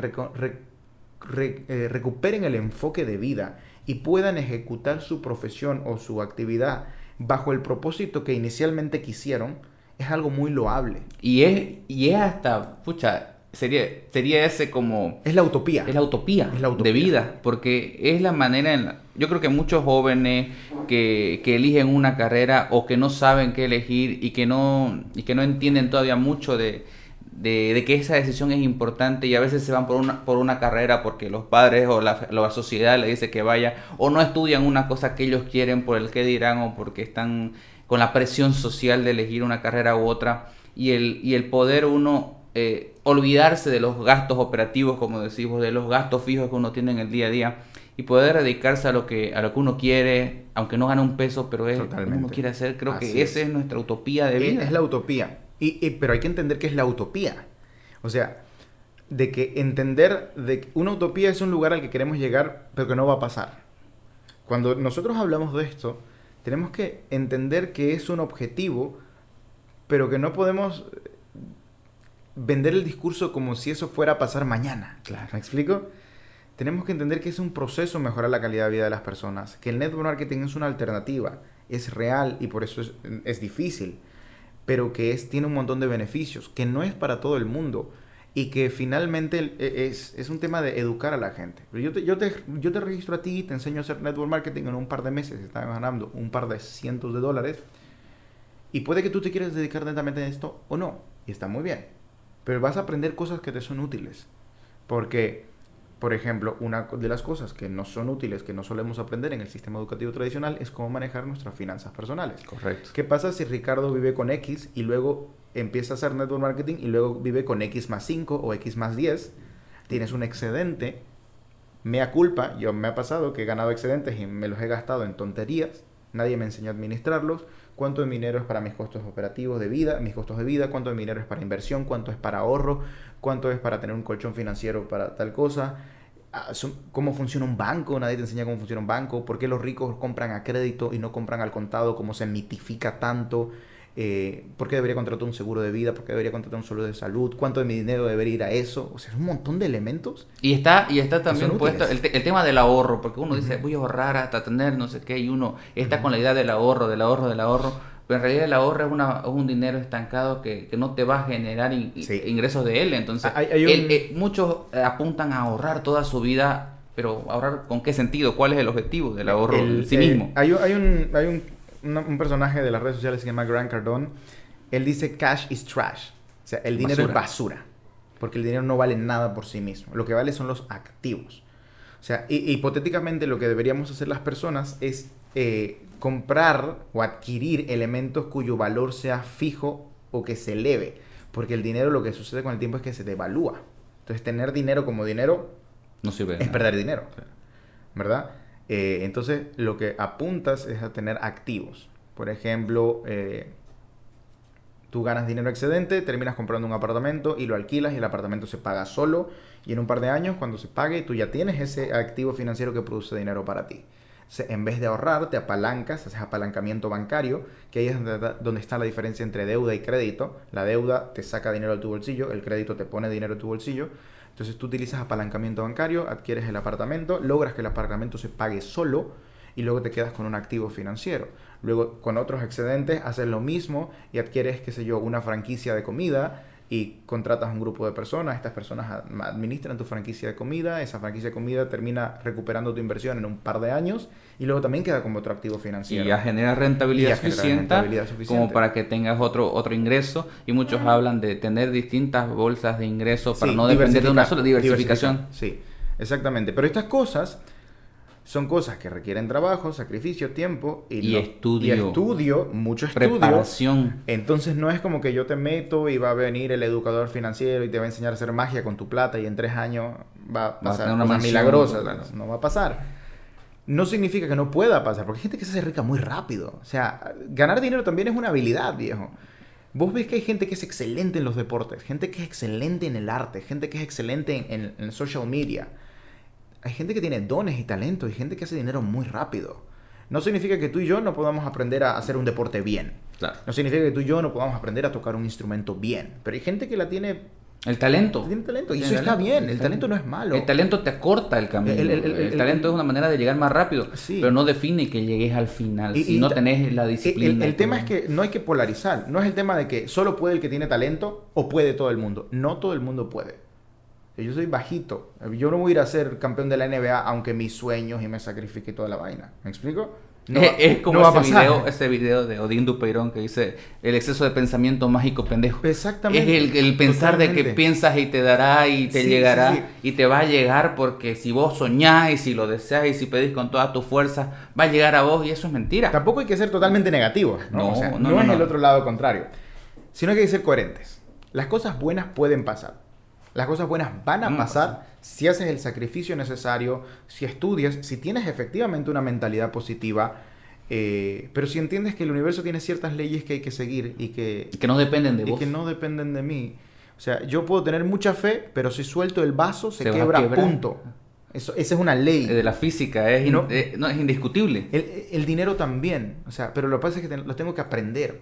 eh, recuperen el enfoque de vida y puedan ejecutar su profesión o su actividad bajo el propósito que inicialmente quisieron, es algo muy loable. Y es, y es hasta, pucha, sería, sería ese como... Es la utopía. Es la utopía, es la utopía. de vida, porque es la manera en la... Yo creo que muchos jóvenes que, que, eligen una carrera o que no saben qué elegir y que no, y que no entienden todavía mucho de, de, que esa decisión es importante y a veces se van por una, por una carrera porque los padres o la, la sociedad le dice que vaya o no estudian una cosa que ellos quieren por el que dirán o porque están con la presión social de elegir una carrera u otra y el, y el poder uno eh, olvidarse de los gastos operativos, como decimos, de los gastos fijos que uno tiene en el día a día y poder dedicarse a lo que a lo que uno quiere, aunque no gane un peso, pero es lo que uno quiere hacer. Creo que esa es nuestra utopía de vida. Es la utopía. Y, pero hay que entender que es la utopía. O sea, de que entender de que una utopía es un lugar al que queremos llegar, pero que no va a pasar. Cuando nosotros hablamos de esto, tenemos que entender que es un objetivo, pero que no podemos vender el discurso como si eso fuera a pasar mañana. Claro. ¿Me explico? Tenemos que entender que es un proceso mejorar la calidad de vida de las personas, que el network marketing es una alternativa, es real y por eso es, difícil, pero que es, tiene un montón de beneficios, que no es para todo el mundo y que finalmente e, es, es un tema de educar a la gente. Yo te, yo, te, yo te registro a ti y te enseño a hacer network marketing en un par de meses, estás ganando un par de cientos de dólares y puede que tú te quieras dedicar netamente a esto o no, y está muy bien pero vas a aprender cosas que te son útiles. Porque, por ejemplo, una de las cosas que no son útiles, que no solemos aprender en el sistema educativo tradicional, es cómo manejar nuestras finanzas personales. Correcto. ¿Qué pasa si Ricardo vive con X y luego empieza a hacer network marketing y luego vive con X más 5 o X más 10? Tienes un excedente. Mea culpa, yo me ha pasado que he ganado excedentes y me los he gastado en tonterías. Nadie me enseñó a administrarlos cuánto de dinero es para mis costos operativos de vida, mis costos de vida, cuánto de dinero es para inversión, cuánto es para ahorro, cuánto es para tener un colchón financiero para tal cosa, ah, cómo funciona un banco, nadie te enseña cómo funciona un banco, por qué los ricos compran a crédito y no compran al contado, cómo se mitifica tanto, eh, por qué debería contratar un seguro de vida, por qué debería contratar un seguro de salud, cuánto de mi dinero debería ir a eso, o sea, es un montón de elementos. Y está, y está también puesto el, tema del ahorro, porque uno dice, voy a ahorrar hasta tener no sé qué, y uno está con la idea del ahorro, del ahorro, del ahorro, pero en realidad el ahorro es, una, un dinero estancado que, no te va a generar ingresos de él, entonces eh, muchos apuntan a ahorrar toda su vida pero ahorrar con qué sentido, cuál es el objetivo del ahorro en sí mismo. hay, hay, un, hay un un personaje de las redes sociales que se llama Grant Cardone, él dice cash is trash. O sea, el dinero es basura. Porque el dinero no vale nada por sí mismo. Lo que vale son los activos. O sea, hipotéticamente lo que deberíamos hacer las personas es eh, comprar o adquirir elementos cuyo valor sea fijo o que se eleve. Porque el dinero lo que sucede con el tiempo es que se devalúa. Entonces tener dinero como dinero no sirve es perder dinero. ¿Verdad? Eh, entonces, lo que apuntas es a tener activos. Por ejemplo, eh, tú ganas dinero excedente, terminas comprando un apartamento y lo alquilas y el apartamento se paga solo y en un par de años, cuando se pague, tú ya tienes ese activo financiero que produce dinero para ti. en vez de ahorrar, te apalancas, haces apalancamiento bancario, que ahí es donde está la diferencia entre deuda y crédito. La deuda te saca dinero de tu bolsillo, el crédito te pone dinero en tu bolsillo. Entonces tú utilizas apalancamiento bancario, adquieres el apartamento, logras que el apartamento se pague solo y luego te quedas con un activo financiero. Luego con otros excedentes haces lo mismo y adquieres, qué sé yo, una franquicia de comida y contratas a un grupo de personas, estas personas administran tu franquicia de comida, esa franquicia de comida termina recuperando tu inversión en un par de años y luego también queda como otro activo financiero. Y ya genera rentabilidad, suficiente, como para que tengas otro, otro ingreso y muchos hablan de tener distintas bolsas de ingresos para no depender de una sola diversificación. Sí, exactamente. Pero estas cosas son cosas que requieren trabajo, sacrificio, tiempo y, estudio. Y estudio, mucho estudio. Preparación. Entonces no es como que yo te meto y va a venir el educador financiero y te va a enseñar a hacer magia con tu plata y en tres años va a pasar una cosas milagrosas. No va a pasar. No significa que no pueda pasar, porque hay gente que se hace rica muy rápido. O sea, ganar dinero también es una habilidad, viejo. Vos ves que hay gente que es excelente en los deportes, gente que es excelente en el arte, gente que es excelente en, en social media hay gente que tiene dones y talentos y gente que hace dinero muy rápido. No significa que tú y yo no podamos aprender a hacer un deporte bien. No significa que tú y yo no podamos aprender a tocar un instrumento bien. Pero hay gente que la tiene el talento. Tiene talento. Y eso está bien. El, talento no es malo. El talento te acorta el camino. El, talento es una manera de llegar más rápido. Pero no define que llegues al final. si no tenés la disciplina. El, tema es que no hay que polarizar. No es el tema de que solo puede el que tiene talento o puede todo el mundo. No todo el mundo puede yo soy bajito. Yo no voy a ir a ser campeón de la NBA aunque mis sueños y me sacrifique toda la vaina. ¿Me explico? es, como ese, video, ese video de Odín Dupeirón que dice el exceso de pensamiento mágico pendejo. Exactamente. Es el, pensar de que piensas y te dará y te llegará y te va a llegar porque si vos soñás y si lo deseas y si pedís con toda tu fuerza, va a llegar a vos y eso es mentira. Tampoco hay que ser totalmente negativos, ¿no? No, no, es el otro lado contrario, sino que hay que ser coherentes. Las cosas buenas pueden pasar. Las cosas buenas van a pasar si haces el sacrificio necesario, si estudias, si tienes efectivamente una mentalidad positiva, eh, pero si entiendes que el universo tiene ciertas leyes que hay que seguir y que, que no dependen de vos. Y que no dependen de mí. O sea, yo puedo tener mucha fe, pero si suelto el vaso se, quebra, punto. Eso, esa es una ley. De la física, es, no, eh, es indiscutible. El, dinero también, o sea, pero lo que pasa es que lo tengo que aprender.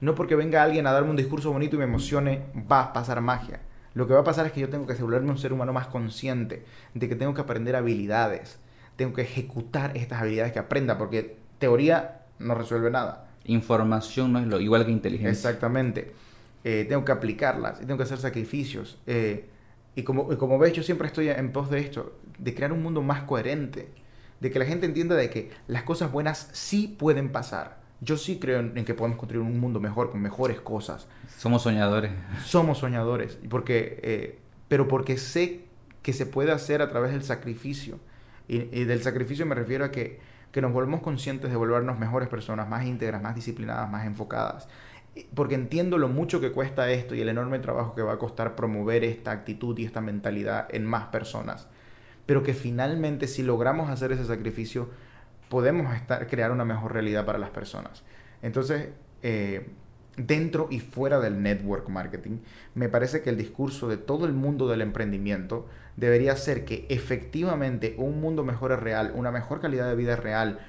No porque venga alguien a darme un discurso bonito y me emocione, va a pasar magia. Lo que va a pasar es que yo tengo que volverme un ser humano más consciente de que tengo que aprender habilidades, tengo que ejecutar estas habilidades que aprenda, porque teoría no resuelve nada. Información no es lo igual que inteligencia. Exactamente. Eh, tengo que aplicarlas y tengo que hacer sacrificios. Eh, y, como, y como ves, yo siempre estoy en pos de esto, de crear un mundo más coherente, de que la gente entienda de que las cosas buenas sí pueden pasar yo sí creo en, que podemos construir un mundo mejor, con mejores cosas. Somos soñadores. Somos soñadores, porque, eh, pero porque sé que se puede hacer a través del sacrificio. Y, del sacrificio me refiero a que, que nos volvemos conscientes de volvernos mejores personas, más íntegras, más disciplinadas, más enfocadas. Porque entiendo lo mucho que cuesta esto y el enorme trabajo que va a costar promover esta actitud y esta mentalidad en más personas. Pero que finalmente si logramos hacer ese sacrificio, podemos estar, crear una mejor realidad para las personas. Entonces, eh, dentro y fuera del network marketing, me parece que el discurso de todo el mundo del emprendimiento debería ser que efectivamente un mundo mejor es real, una mejor calidad de vida es real,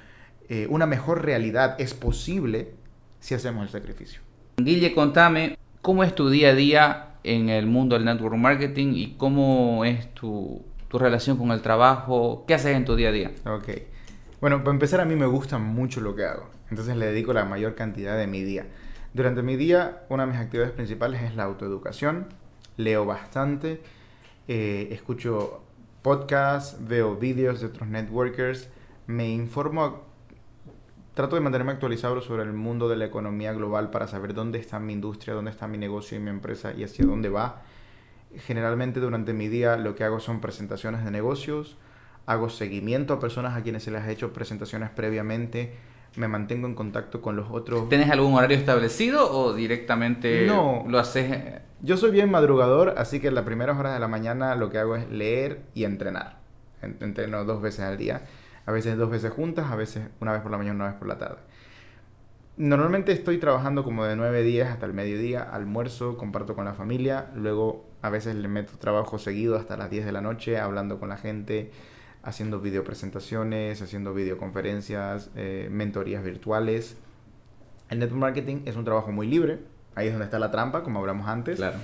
eh, una mejor realidad es posible si hacemos el sacrificio. Guille, contame, ¿cómo es tu día a día en el mundo del network marketing y cómo es tu, tu relación con el trabajo? ¿Qué haces en tu día a día? Ok. Bueno, para empezar a mí me gusta mucho lo que hago, entonces le dedico la mayor cantidad de mi día. Durante mi día, una de mis actividades principales es la autoeducación, leo bastante, eh, escucho podcasts, veo vídeos de otros networkers, me informo, trato de mantenerme actualizado sobre el mundo de la economía global para saber dónde está mi industria, dónde está mi negocio y mi empresa y hacia dónde va. Generalmente durante mi día lo que hago son presentaciones de negocios, hago seguimiento a personas a quienes se les ha hecho presentaciones previamente, me mantengo en contacto con los otros. ¿Tienes algún horario establecido o directamente no, lo haces? Yo soy bien madrugador, así que en las primeras horas de la mañana lo que hago es leer y entrenar. Entreno dos veces al día, a veces dos veces juntas, a veces una vez por la mañana, una vez por la tarde. Normalmente estoy trabajando como de 9 días hasta el mediodía, almuerzo, comparto con la familia, luego a veces le meto trabajo seguido hasta las 10 de la noche, hablando con la gente, haciendo videopresentaciones, haciendo videoconferencias, eh, mentorías virtuales. El network marketing es un trabajo muy libre, ahí es donde está la trampa, como hablamos antes. Claro.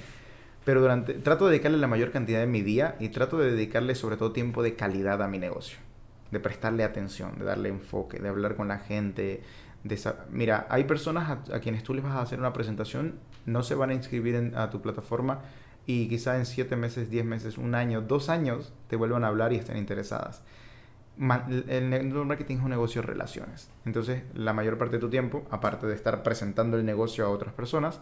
Pero durante, trato de dedicarle la mayor cantidad de mi día y trato de dedicarle sobre todo tiempo de calidad a mi negocio, de prestarle atención, de darle enfoque, de hablar con la gente. De Mira, hay personas a, quienes tú les vas a hacer una presentación, no se van a inscribir en, a tu plataforma y quizá en siete meses, diez meses, un año, dos años te vuelvan a hablar y estén interesadas. el network marketing es un negocio de relaciones. Entonces, la mayor parte de tu tiempo, aparte de estar presentando el negocio a otras personas,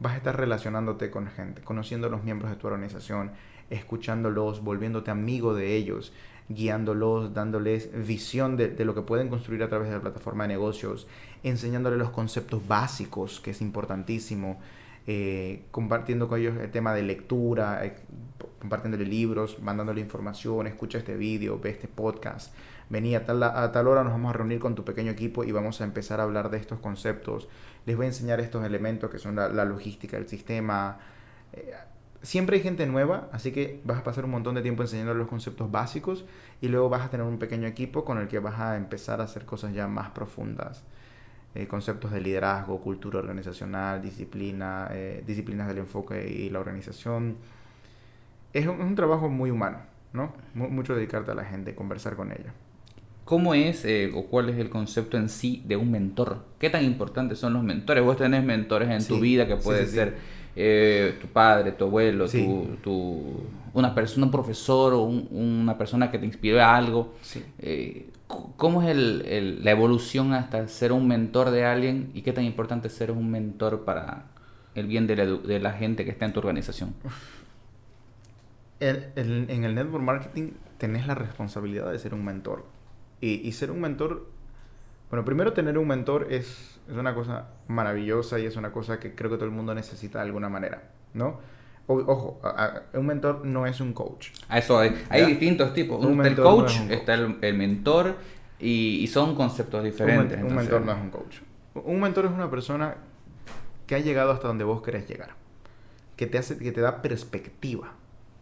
vas a estar relacionándote con gente, conociendo a los miembros de tu organización, escuchándolos, volviéndote amigo de ellos, guiándolos, dándoles visión de, de, lo que pueden construir a través de la plataforma de negocios, enseñándoles los conceptos básicos, que es importantísimo, eh, compartiendo con ellos el tema de lectura, eh, compartiéndole libros, mandándole información, escucha este vídeo, ve este podcast, vení a tal, a tal hora nos vamos a reunir con tu pequeño equipo y vamos a empezar a hablar de estos conceptos, les voy a enseñar estos elementos que son la, logística del sistema. Eh, siempre hay gente nueva, así que vas a pasar un montón de tiempo enseñando los conceptos básicos y luego vas a tener un pequeño equipo con el que vas a empezar a hacer cosas ya más profundas. Eh, conceptos de liderazgo, cultura organizacional, disciplina, eh, disciplinas del enfoque y la organización. Es un, trabajo muy humano, ¿no? mucho dedicarte a la gente, conversar con ella. ¿Cómo es eh, o cuál es el concepto en sí de un mentor? ¿Qué tan importantes son los mentores? Vos tenés mentores en tu vida que puede ser tu padre, tu abuelo, tu, una persona, un profesor o una persona que te inspiró a algo. ¿Cómo es el, la evolución hasta ser un mentor de alguien y qué tan importante es ser un mentor para el bien de la, de la gente que está en tu organización? en el network marketing tenés la responsabilidad de ser un mentor. Y, ser un mentor, bueno, primero tener un mentor es, es, una cosa maravillosa y es una cosa que creo que todo el mundo necesita de alguna manera, ¿no? Ojo, un mentor no es un coach. Eso hay, hay distintos tipos. Un el coach, está el, mentor y, son conceptos diferentes. Un, mentor no es un coach. Un mentor es una persona que ha llegado hasta donde vos querés llegar. Que te, hace, que te da perspectiva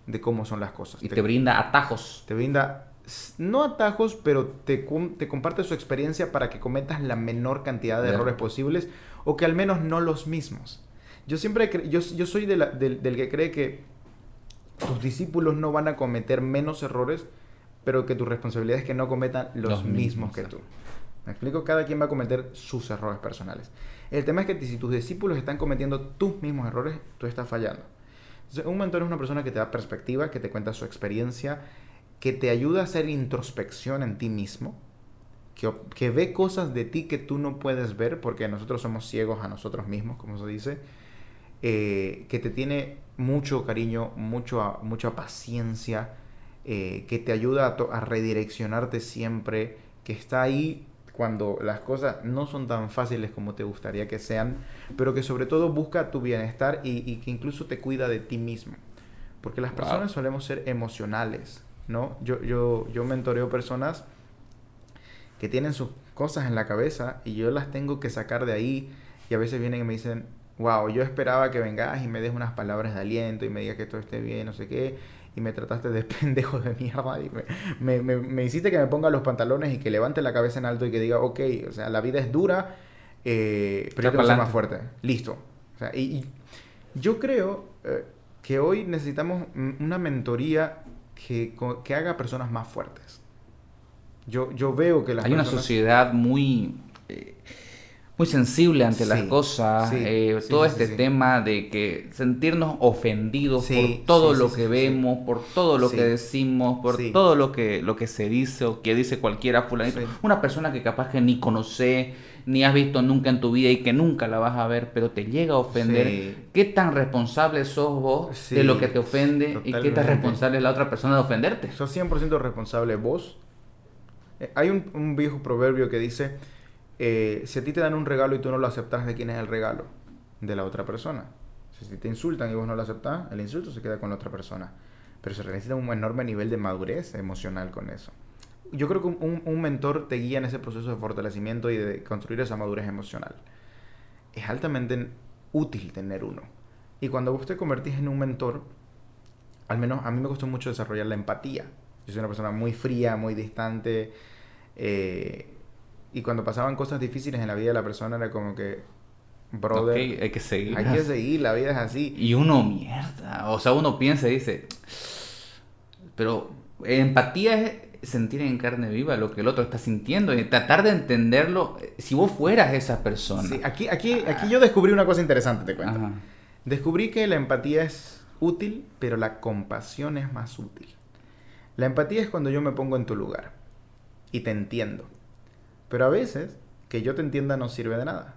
de cómo son las cosas. Y te, brinda atajos. Te brinda, no atajos, pero te, te comparte su experiencia para que cometas la menor cantidad de errores posibles o que al menos no los mismos. Yo siempre, yo, yo soy del, del que cree que tus discípulos no van a cometer menos errores, pero que tu responsabilidad es que no cometan los, mismos, que tú. ¿Me explico? Cada quien va a cometer sus errores personales. El tema es que si tus discípulos están cometiendo tus mismos errores, tú estás fallando un mentor es una persona que te da perspectiva, que te cuenta su experiencia, que te ayuda a hacer introspección en ti mismo, que, que, ve cosas de ti que tú no puedes ver porque nosotros somos ciegos a nosotros mismos, como se dice, eh, que te tiene mucho cariño, mucho, mucha paciencia, eh, que te ayuda a, a, redireccionarte siempre, que está ahí cuando las cosas no son tan fáciles como te gustaría que sean, pero que sobre todo busca tu bienestar y, que incluso te cuida de ti mismo. Porque las personas solemos ser emocionales, ¿no? Yo, yo, yo mentoreo personas que tienen sus cosas en la cabeza y yo las tengo que sacar de ahí y a veces vienen y me dicen, wow, yo esperaba que vengas y me des unas palabras de aliento y me digas que todo esté bien, no sé qué, y me trataste de pendejo de mierda y me, me, me, hiciste que me ponga los pantalones y que levante la cabeza en alto y que diga, ok, o sea, la vida es dura, eh, pero yo ser más fuerte. Listo. O sea, y, yo creo eh, que hoy necesitamos una mentoría que, que haga personas más fuertes. Yo, yo veo que las Hay una sociedad muy... Eh, muy sensible ante las cosas, eh, todo este tema de que sentirnos ofendidos por todo lo que vemos, por todo lo que decimos, por todo lo que, lo que se dice o que dice cualquiera fulanito. Una persona que capaz que ni conoce, ni has visto nunca en tu vida y que nunca la vas a ver, pero te llega a ofender. ¿Qué tan responsable sos vos de lo que te ofende y qué tan responsable es la otra persona de ofenderte? Sos 100% responsable vos. Eh, hay un, un viejo proverbio que dice eh, si a ti te dan un regalo y tú no lo aceptas, ¿de quién es el regalo? De la otra persona. Si te insultan y vos no lo aceptas, el insulto se queda con la otra persona. Pero se necesita un enorme nivel de madurez emocional con eso. Yo creo que un, un mentor te guía en ese proceso de fortalecimiento y de construir esa madurez emocional. Es altamente útil tener uno. Y cuando vos te convertís en un mentor, al menos a mí me costó mucho desarrollar la empatía. Yo soy una persona muy fría, muy distante. Eh, y cuando pasaban cosas difíciles en la vida de la persona era como que, brother, hay que seguir. Hay que seguir, la vida es así. Y uno, mierda, o sea, uno piensa y dice, pero empatía es sentir en carne viva lo que el otro está sintiendo y tratar de entenderlo eh, si vos fueras esa persona. Sí, aquí, aquí, aquí yo descubrí una cosa interesante, te cuento. Descubrí que la empatía es útil, pero la compasión es más útil. La empatía es cuando yo me pongo en tu lugar y te entiendo. Pero a veces, que yo te entienda no sirve de nada.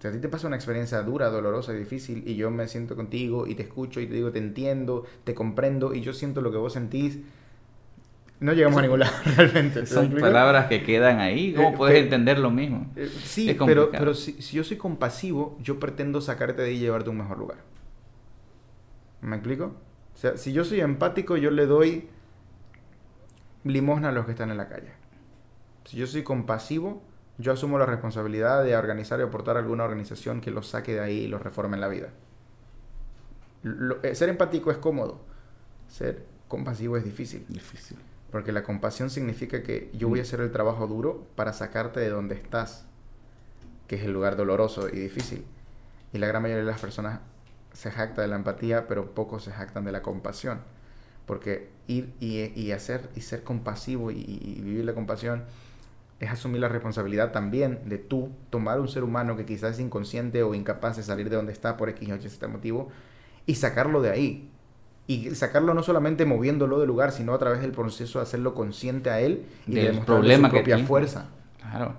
Si a ti te pasa una experiencia dura, dolorosa y difícil y yo me siento contigo y te escucho y te digo te entiendo, te comprendo y yo siento lo que vos sentís, no llegamos a ningún lado realmente. Son palabras que quedan ahí. ¿Cómo eh, puedes entender lo mismo? Eh, sí, pero, pero si, si, yo soy compasivo, yo pretendo sacarte de ahí y llevarte a un mejor lugar. ¿Me explico? O sea, si yo soy empático, yo le doy limosna a los que están en la calle. Si yo soy compasivo, yo asumo la responsabilidad de organizar y aportar a alguna organización que los saque de ahí y los reforme en la vida. Eh, ser empático es cómodo. Ser compasivo es difícil. Difícil. Porque la compasión significa que yo voy a hacer el trabajo duro para sacarte de donde estás, que es el lugar doloroso y difícil. Y la gran mayoría de las personas se jacta de la empatía, pero pocos se jactan de la compasión. Porque ir y, hacer y ser compasivo y, y vivir la compasión es asumir la responsabilidad también de tú tomar un ser humano que quizás es inconsciente o incapaz de salir de donde está por X o Y este motivo y sacarlo de ahí. y sacarlo no solamente moviéndolo del lugar, sino a través del proceso de hacerlo consciente a él y del problema su propia fuerza. Claro.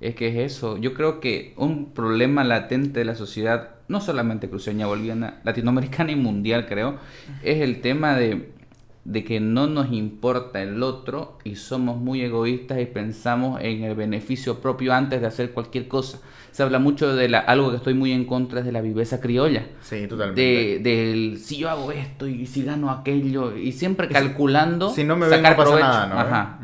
Es que es eso. Yo creo que un problema latente de la sociedad, no solamente cruceña, boliviana, latinoamericana y mundial, creo, es el tema de, de que no nos importa el otro y somos muy egoístas y pensamos en el beneficio propio antes de hacer cualquier cosa se habla mucho de la, algo que estoy muy en contra es de la viveza criolla. Sí, totalmente. De, del si yo hago esto y si gano aquello y siempre calculando si no me sacar ven, Nada, ¿no? Ajá.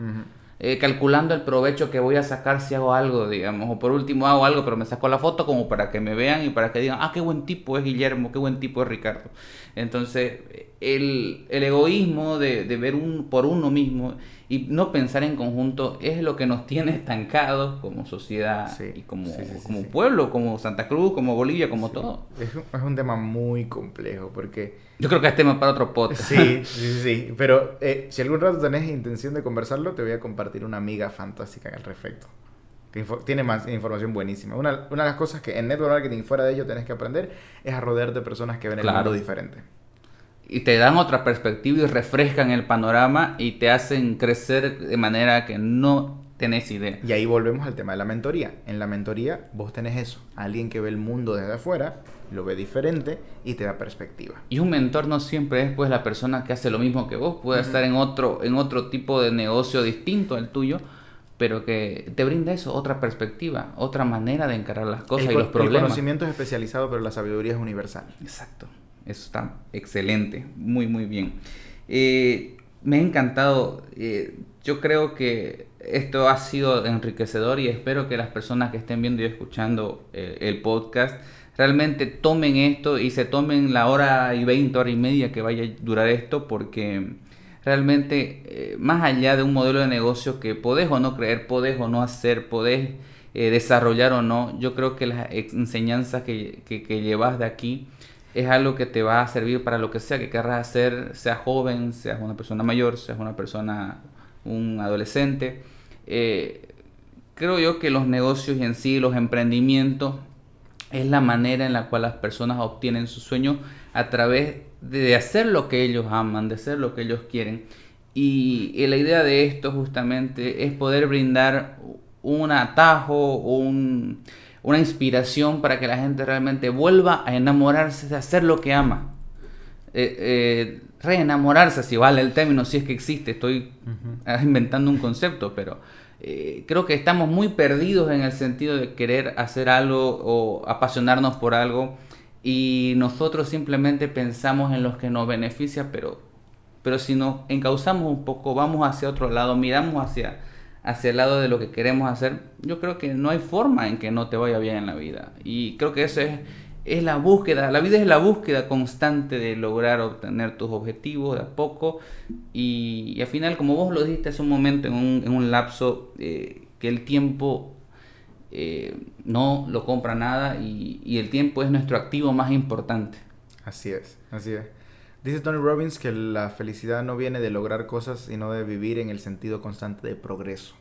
Eh, calculando el provecho que voy a sacar si hago algo, digamos, o por último hago algo, pero me saco la foto como para que me vean y para que digan, ah, qué buen tipo es Guillermo, qué buen tipo es Ricardo. Entonces, el, el egoísmo de, de, ver un, por uno mismo y no pensar en conjunto es lo que nos tiene estancados como sociedad y como, como pueblo, como Santa Cruz, como Bolivia, como todo. Es un, es un, tema muy complejo porque... Yo creo que es tema para otro podcast. Sí, sí, sí, pero eh, si algún rato tenés intención de conversarlo, te voy a compartir una amiga fantástica al respecto. Tiene más información buenísima. Una, una, de las cosas que en network marketing fuera de ello tenés que aprender es a rodearte de personas que ven el mundo diferente y te dan otra perspectiva y refrescan el panorama y te hacen crecer de manera que no tenés idea. Y ahí volvemos al tema de la mentoría. En la mentoría vos tenés eso, alguien que ve el mundo desde afuera, lo ve diferente y te da perspectiva. Y un mentor no siempre es pues la persona que hace lo mismo que vos, puede estar en otro, en otro tipo de negocio distinto al tuyo, pero que te brinda eso, otra perspectiva, otra manera de encarar las cosas y los problemas. El conocimiento es especializado, pero la sabiduría es universal. Exacto. Eso está excelente, muy, muy bien. Eh, me ha encantado. Eh, yo creo que esto ha sido enriquecedor y espero que las personas que estén viendo y escuchando eh, el podcast realmente tomen esto y se tomen la hora y veinte, hora y media que vaya a durar esto porque realmente más allá de un modelo de negocio que podés o no creer, podés o no hacer, podés desarrollar o no, yo creo que las enseñanzas que, que, llevas de aquí es algo que te va a servir para lo que sea que querrás hacer, sea joven, seas una persona mayor, seas una persona, un adolescente. Eh, creo yo que los negocios en sí, los emprendimientos, es la manera en la cual las personas obtienen su sueño a través de hacer lo que ellos aman, de hacer lo que ellos quieren. Y, y la idea de esto justamente es poder brindar un atajo, un una inspiración para que la gente realmente vuelva a enamorarse de hacer lo que ama. Eh, eh, reenamorarse, si vale el término, si es que existe, estoy inventando un concepto, pero eh, creo que estamos muy perdidos en el sentido de querer hacer algo o apasionarnos por algo y nosotros simplemente pensamos en los que nos beneficia, pero, pero si nos encauzamos un poco, vamos hacia otro lado, miramos hacia hacia el lado de lo que queremos hacer, yo creo que no hay forma en que no te vaya bien en la vida. Y creo que eso es, es la búsqueda, la vida es la búsqueda constante de lograr obtener tus objetivos de a poco. Y, al final, como vos lo dijiste hace un momento, en un, en un lapso, eh, que el tiempo eh, no lo compra nada y, y el tiempo es nuestro activo más importante. Así es, así es. Dice Tony Robbins que la felicidad no viene de lograr cosas, sino de vivir en el sentido constante de progreso.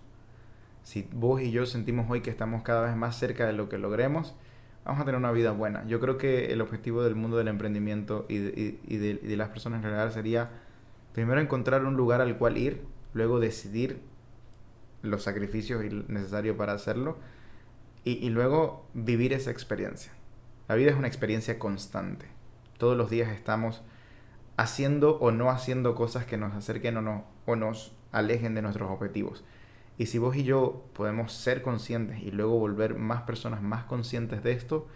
Si vos y yo sentimos hoy que estamos cada vez más cerca de lo que logremos, vamos a tener una vida buena. Yo creo que el objetivo del mundo del emprendimiento y de, las personas en general sería primero encontrar un lugar al cual ir, luego decidir los sacrificios necesarios para hacerlo y, luego vivir esa experiencia. La vida es una experiencia constante. Todos los días estamos haciendo o no haciendo cosas que nos acerquen o, no, o nos alejen de nuestros objetivos. Y si vos y yo podemos ser conscientes y luego volver más personas más conscientes de esto,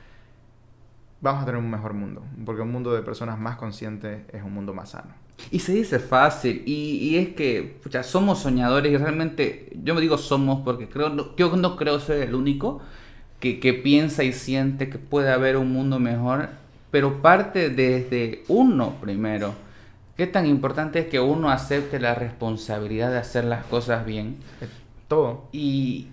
vamos a tener un mejor mundo. Porque un mundo de personas más conscientes es un mundo más sano. Y se dice fácil, y, es que pucha, somos soñadores y realmente, yo me digo somos porque creo, yo no creo ser el único que, que piensa y siente que puede haber un mundo mejor pero parte desde uno primero. ¿Qué tan importante es que uno acepte la responsabilidad de hacer las cosas bien? Todo. Y,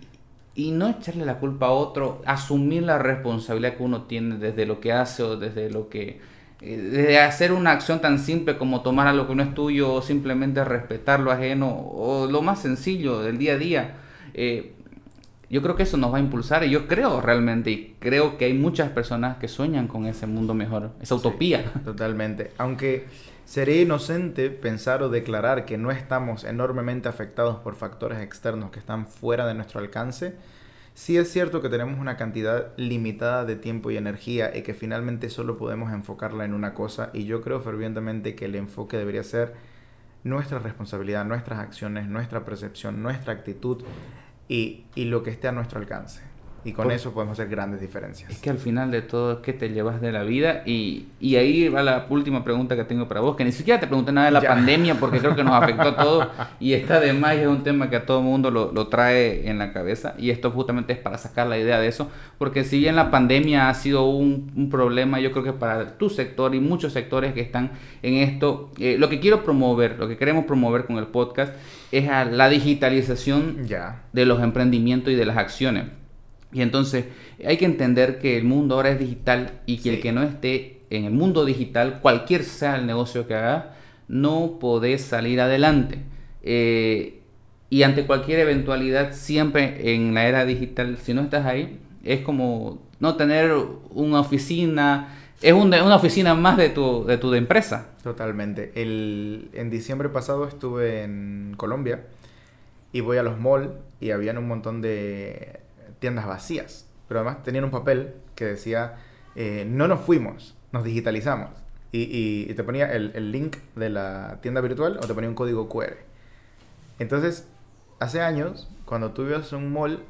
y no echarle la culpa a otro, asumir la responsabilidad que uno tiene desde lo que hace o desde lo que... Eh, desde hacer una acción tan simple como tomar algo que no es tuyo o simplemente respetar lo ajeno o lo más sencillo del día a día. Eh, yo creo que eso nos va a impulsar y yo creo realmente y creo que hay muchas personas que sueñan con ese mundo mejor, esa utopía. totalmente. Aunque Sería inocente pensar o declarar que no estamos enormemente afectados por factores externos que están fuera de nuestro alcance. Sí es cierto que tenemos una cantidad limitada de tiempo y energía y que finalmente solo podemos enfocarla en una cosa y yo creo fervientemente que el enfoque debería ser nuestra responsabilidad, nuestras acciones, nuestra percepción, nuestra actitud y, y lo que esté a nuestro alcance. Y con eso podemos hacer grandes diferencias. Es que al final de todo es que te llevas de la vida y, y, ahí va la última pregunta que tengo para vos, que ni siquiera te pregunté nada de la pandemia porque creo que nos afectó a todos y está de más y es un tema que a todo mundo lo, lo, trae en la cabeza y esto justamente es para sacar la idea de eso, porque si bien la pandemia ha sido un, un problema, yo creo que para tu sector y muchos sectores que están en esto, eh, lo que quiero promover, lo que queremos promover con el podcast es a la digitalización ya. de los emprendimientos y de las acciones. Y entonces hay que entender que el mundo ahora es digital y que Sí. el que no esté en el mundo digital, cualquier sea el negocio que haga, no podés salir adelante. Eh, y ante cualquier eventualidad, siempre en la era digital, si no estás ahí, es como no tener una oficina, es un- una oficina más de tu, de tu empresa. Totalmente. El, en diciembre pasado estuve en Colombia y voy a los malls y habían un montón de tiendas vacías. Pero además tenían un papel que decía, eh, no nos fuimos, nos digitalizamos. Y, y- y te ponía el, el link de la tienda virtual o te ponía un código QR. Entonces, hace años, cuando tú ibas a un mall,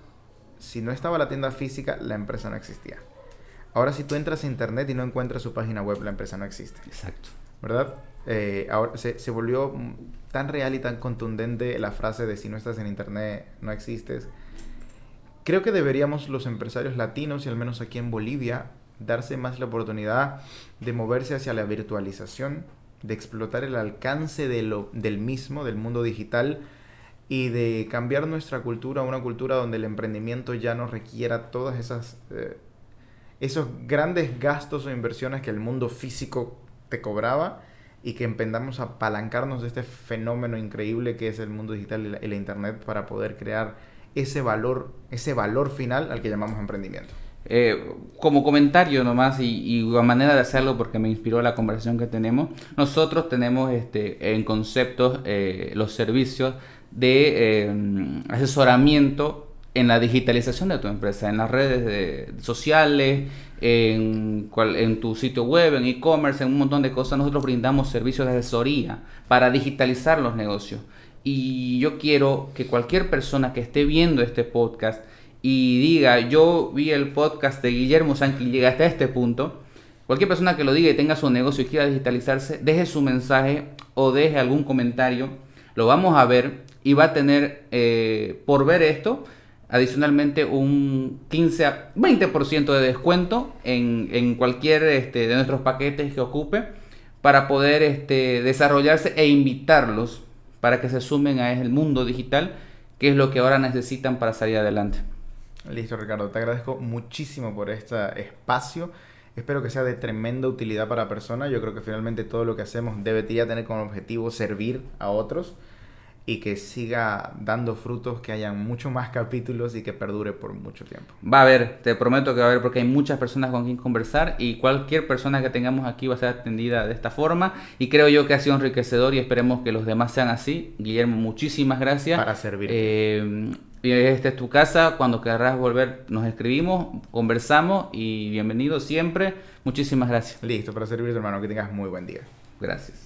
si no estaba la tienda física, la empresa no existía. Ahora si tú entras a internet y no encuentras su página web, la empresa no existe. Exacto. ¿verdad? Eh, ahora se, se volvió tan real y tan contundente la frase de si no estás en internet no existes. Creo que deberíamos los empresarios latinos y al menos aquí en Bolivia darse más la oportunidad de moverse hacia la virtualización, de explotar el alcance de lo, del mismo, del mundo digital y de cambiar nuestra cultura a una cultura donde el emprendimiento ya no requiera todas esas eh, esos grandes gastos o inversiones que el mundo físico te cobraba y que empezamos a apalancarnos de este fenómeno increíble que es el mundo digital y y la internet para poder crear ese valor, ese valor final al que llamamos emprendimiento. Eh, como comentario nomás y, y manera de hacerlo porque me inspiró la conversación que tenemos, nosotros tenemos este, en conceptos eh, los servicios de eh, asesoramiento en la digitalización de tu empresa, en las redes de- sociales, en, cual- en tu sitio web, en e-commerce, en un montón de cosas. Nosotros brindamos servicios de asesoría para digitalizar los negocios. Y yo quiero que cualquier persona que esté viendo este podcast y diga, yo vi el podcast de Guillermo Sanqui y llega hasta este punto, cualquier persona que lo diga y tenga su negocio y quiera digitalizarse, deje su mensaje o deje algún comentario, lo vamos a ver y va a tener, eh, por ver esto, adicionalmente un 15 a 20% de descuento en, en cualquier este, de nuestros paquetes que ocupe para poder este, desarrollarse e invitarlos para que se sumen a el mundo digital, que es lo que ahora necesitan para salir adelante. Listo, Ricardo. Te agradezco muchísimo por este espacio. Espero que sea de tremenda utilidad para personas. Yo creo que finalmente todo lo que hacemos debería tener como objetivo servir a otros y que siga dando frutos, que hayan mucho más capítulos y que perdure por mucho tiempo. Va a haber, te prometo que va a haber porque hay muchas personas con quien conversar y cualquier persona que tengamos aquí va a ser atendida de esta forma y creo yo que ha sido enriquecedor y esperemos que los demás sean así. Guillermo, muchísimas gracias. Para servir. Eh, esta es tu casa, cuando querrás volver nos escribimos, conversamos y bienvenido siempre. Muchísimas gracias. Listo, para servirte, hermano. Que tengas muy buen día. Gracias.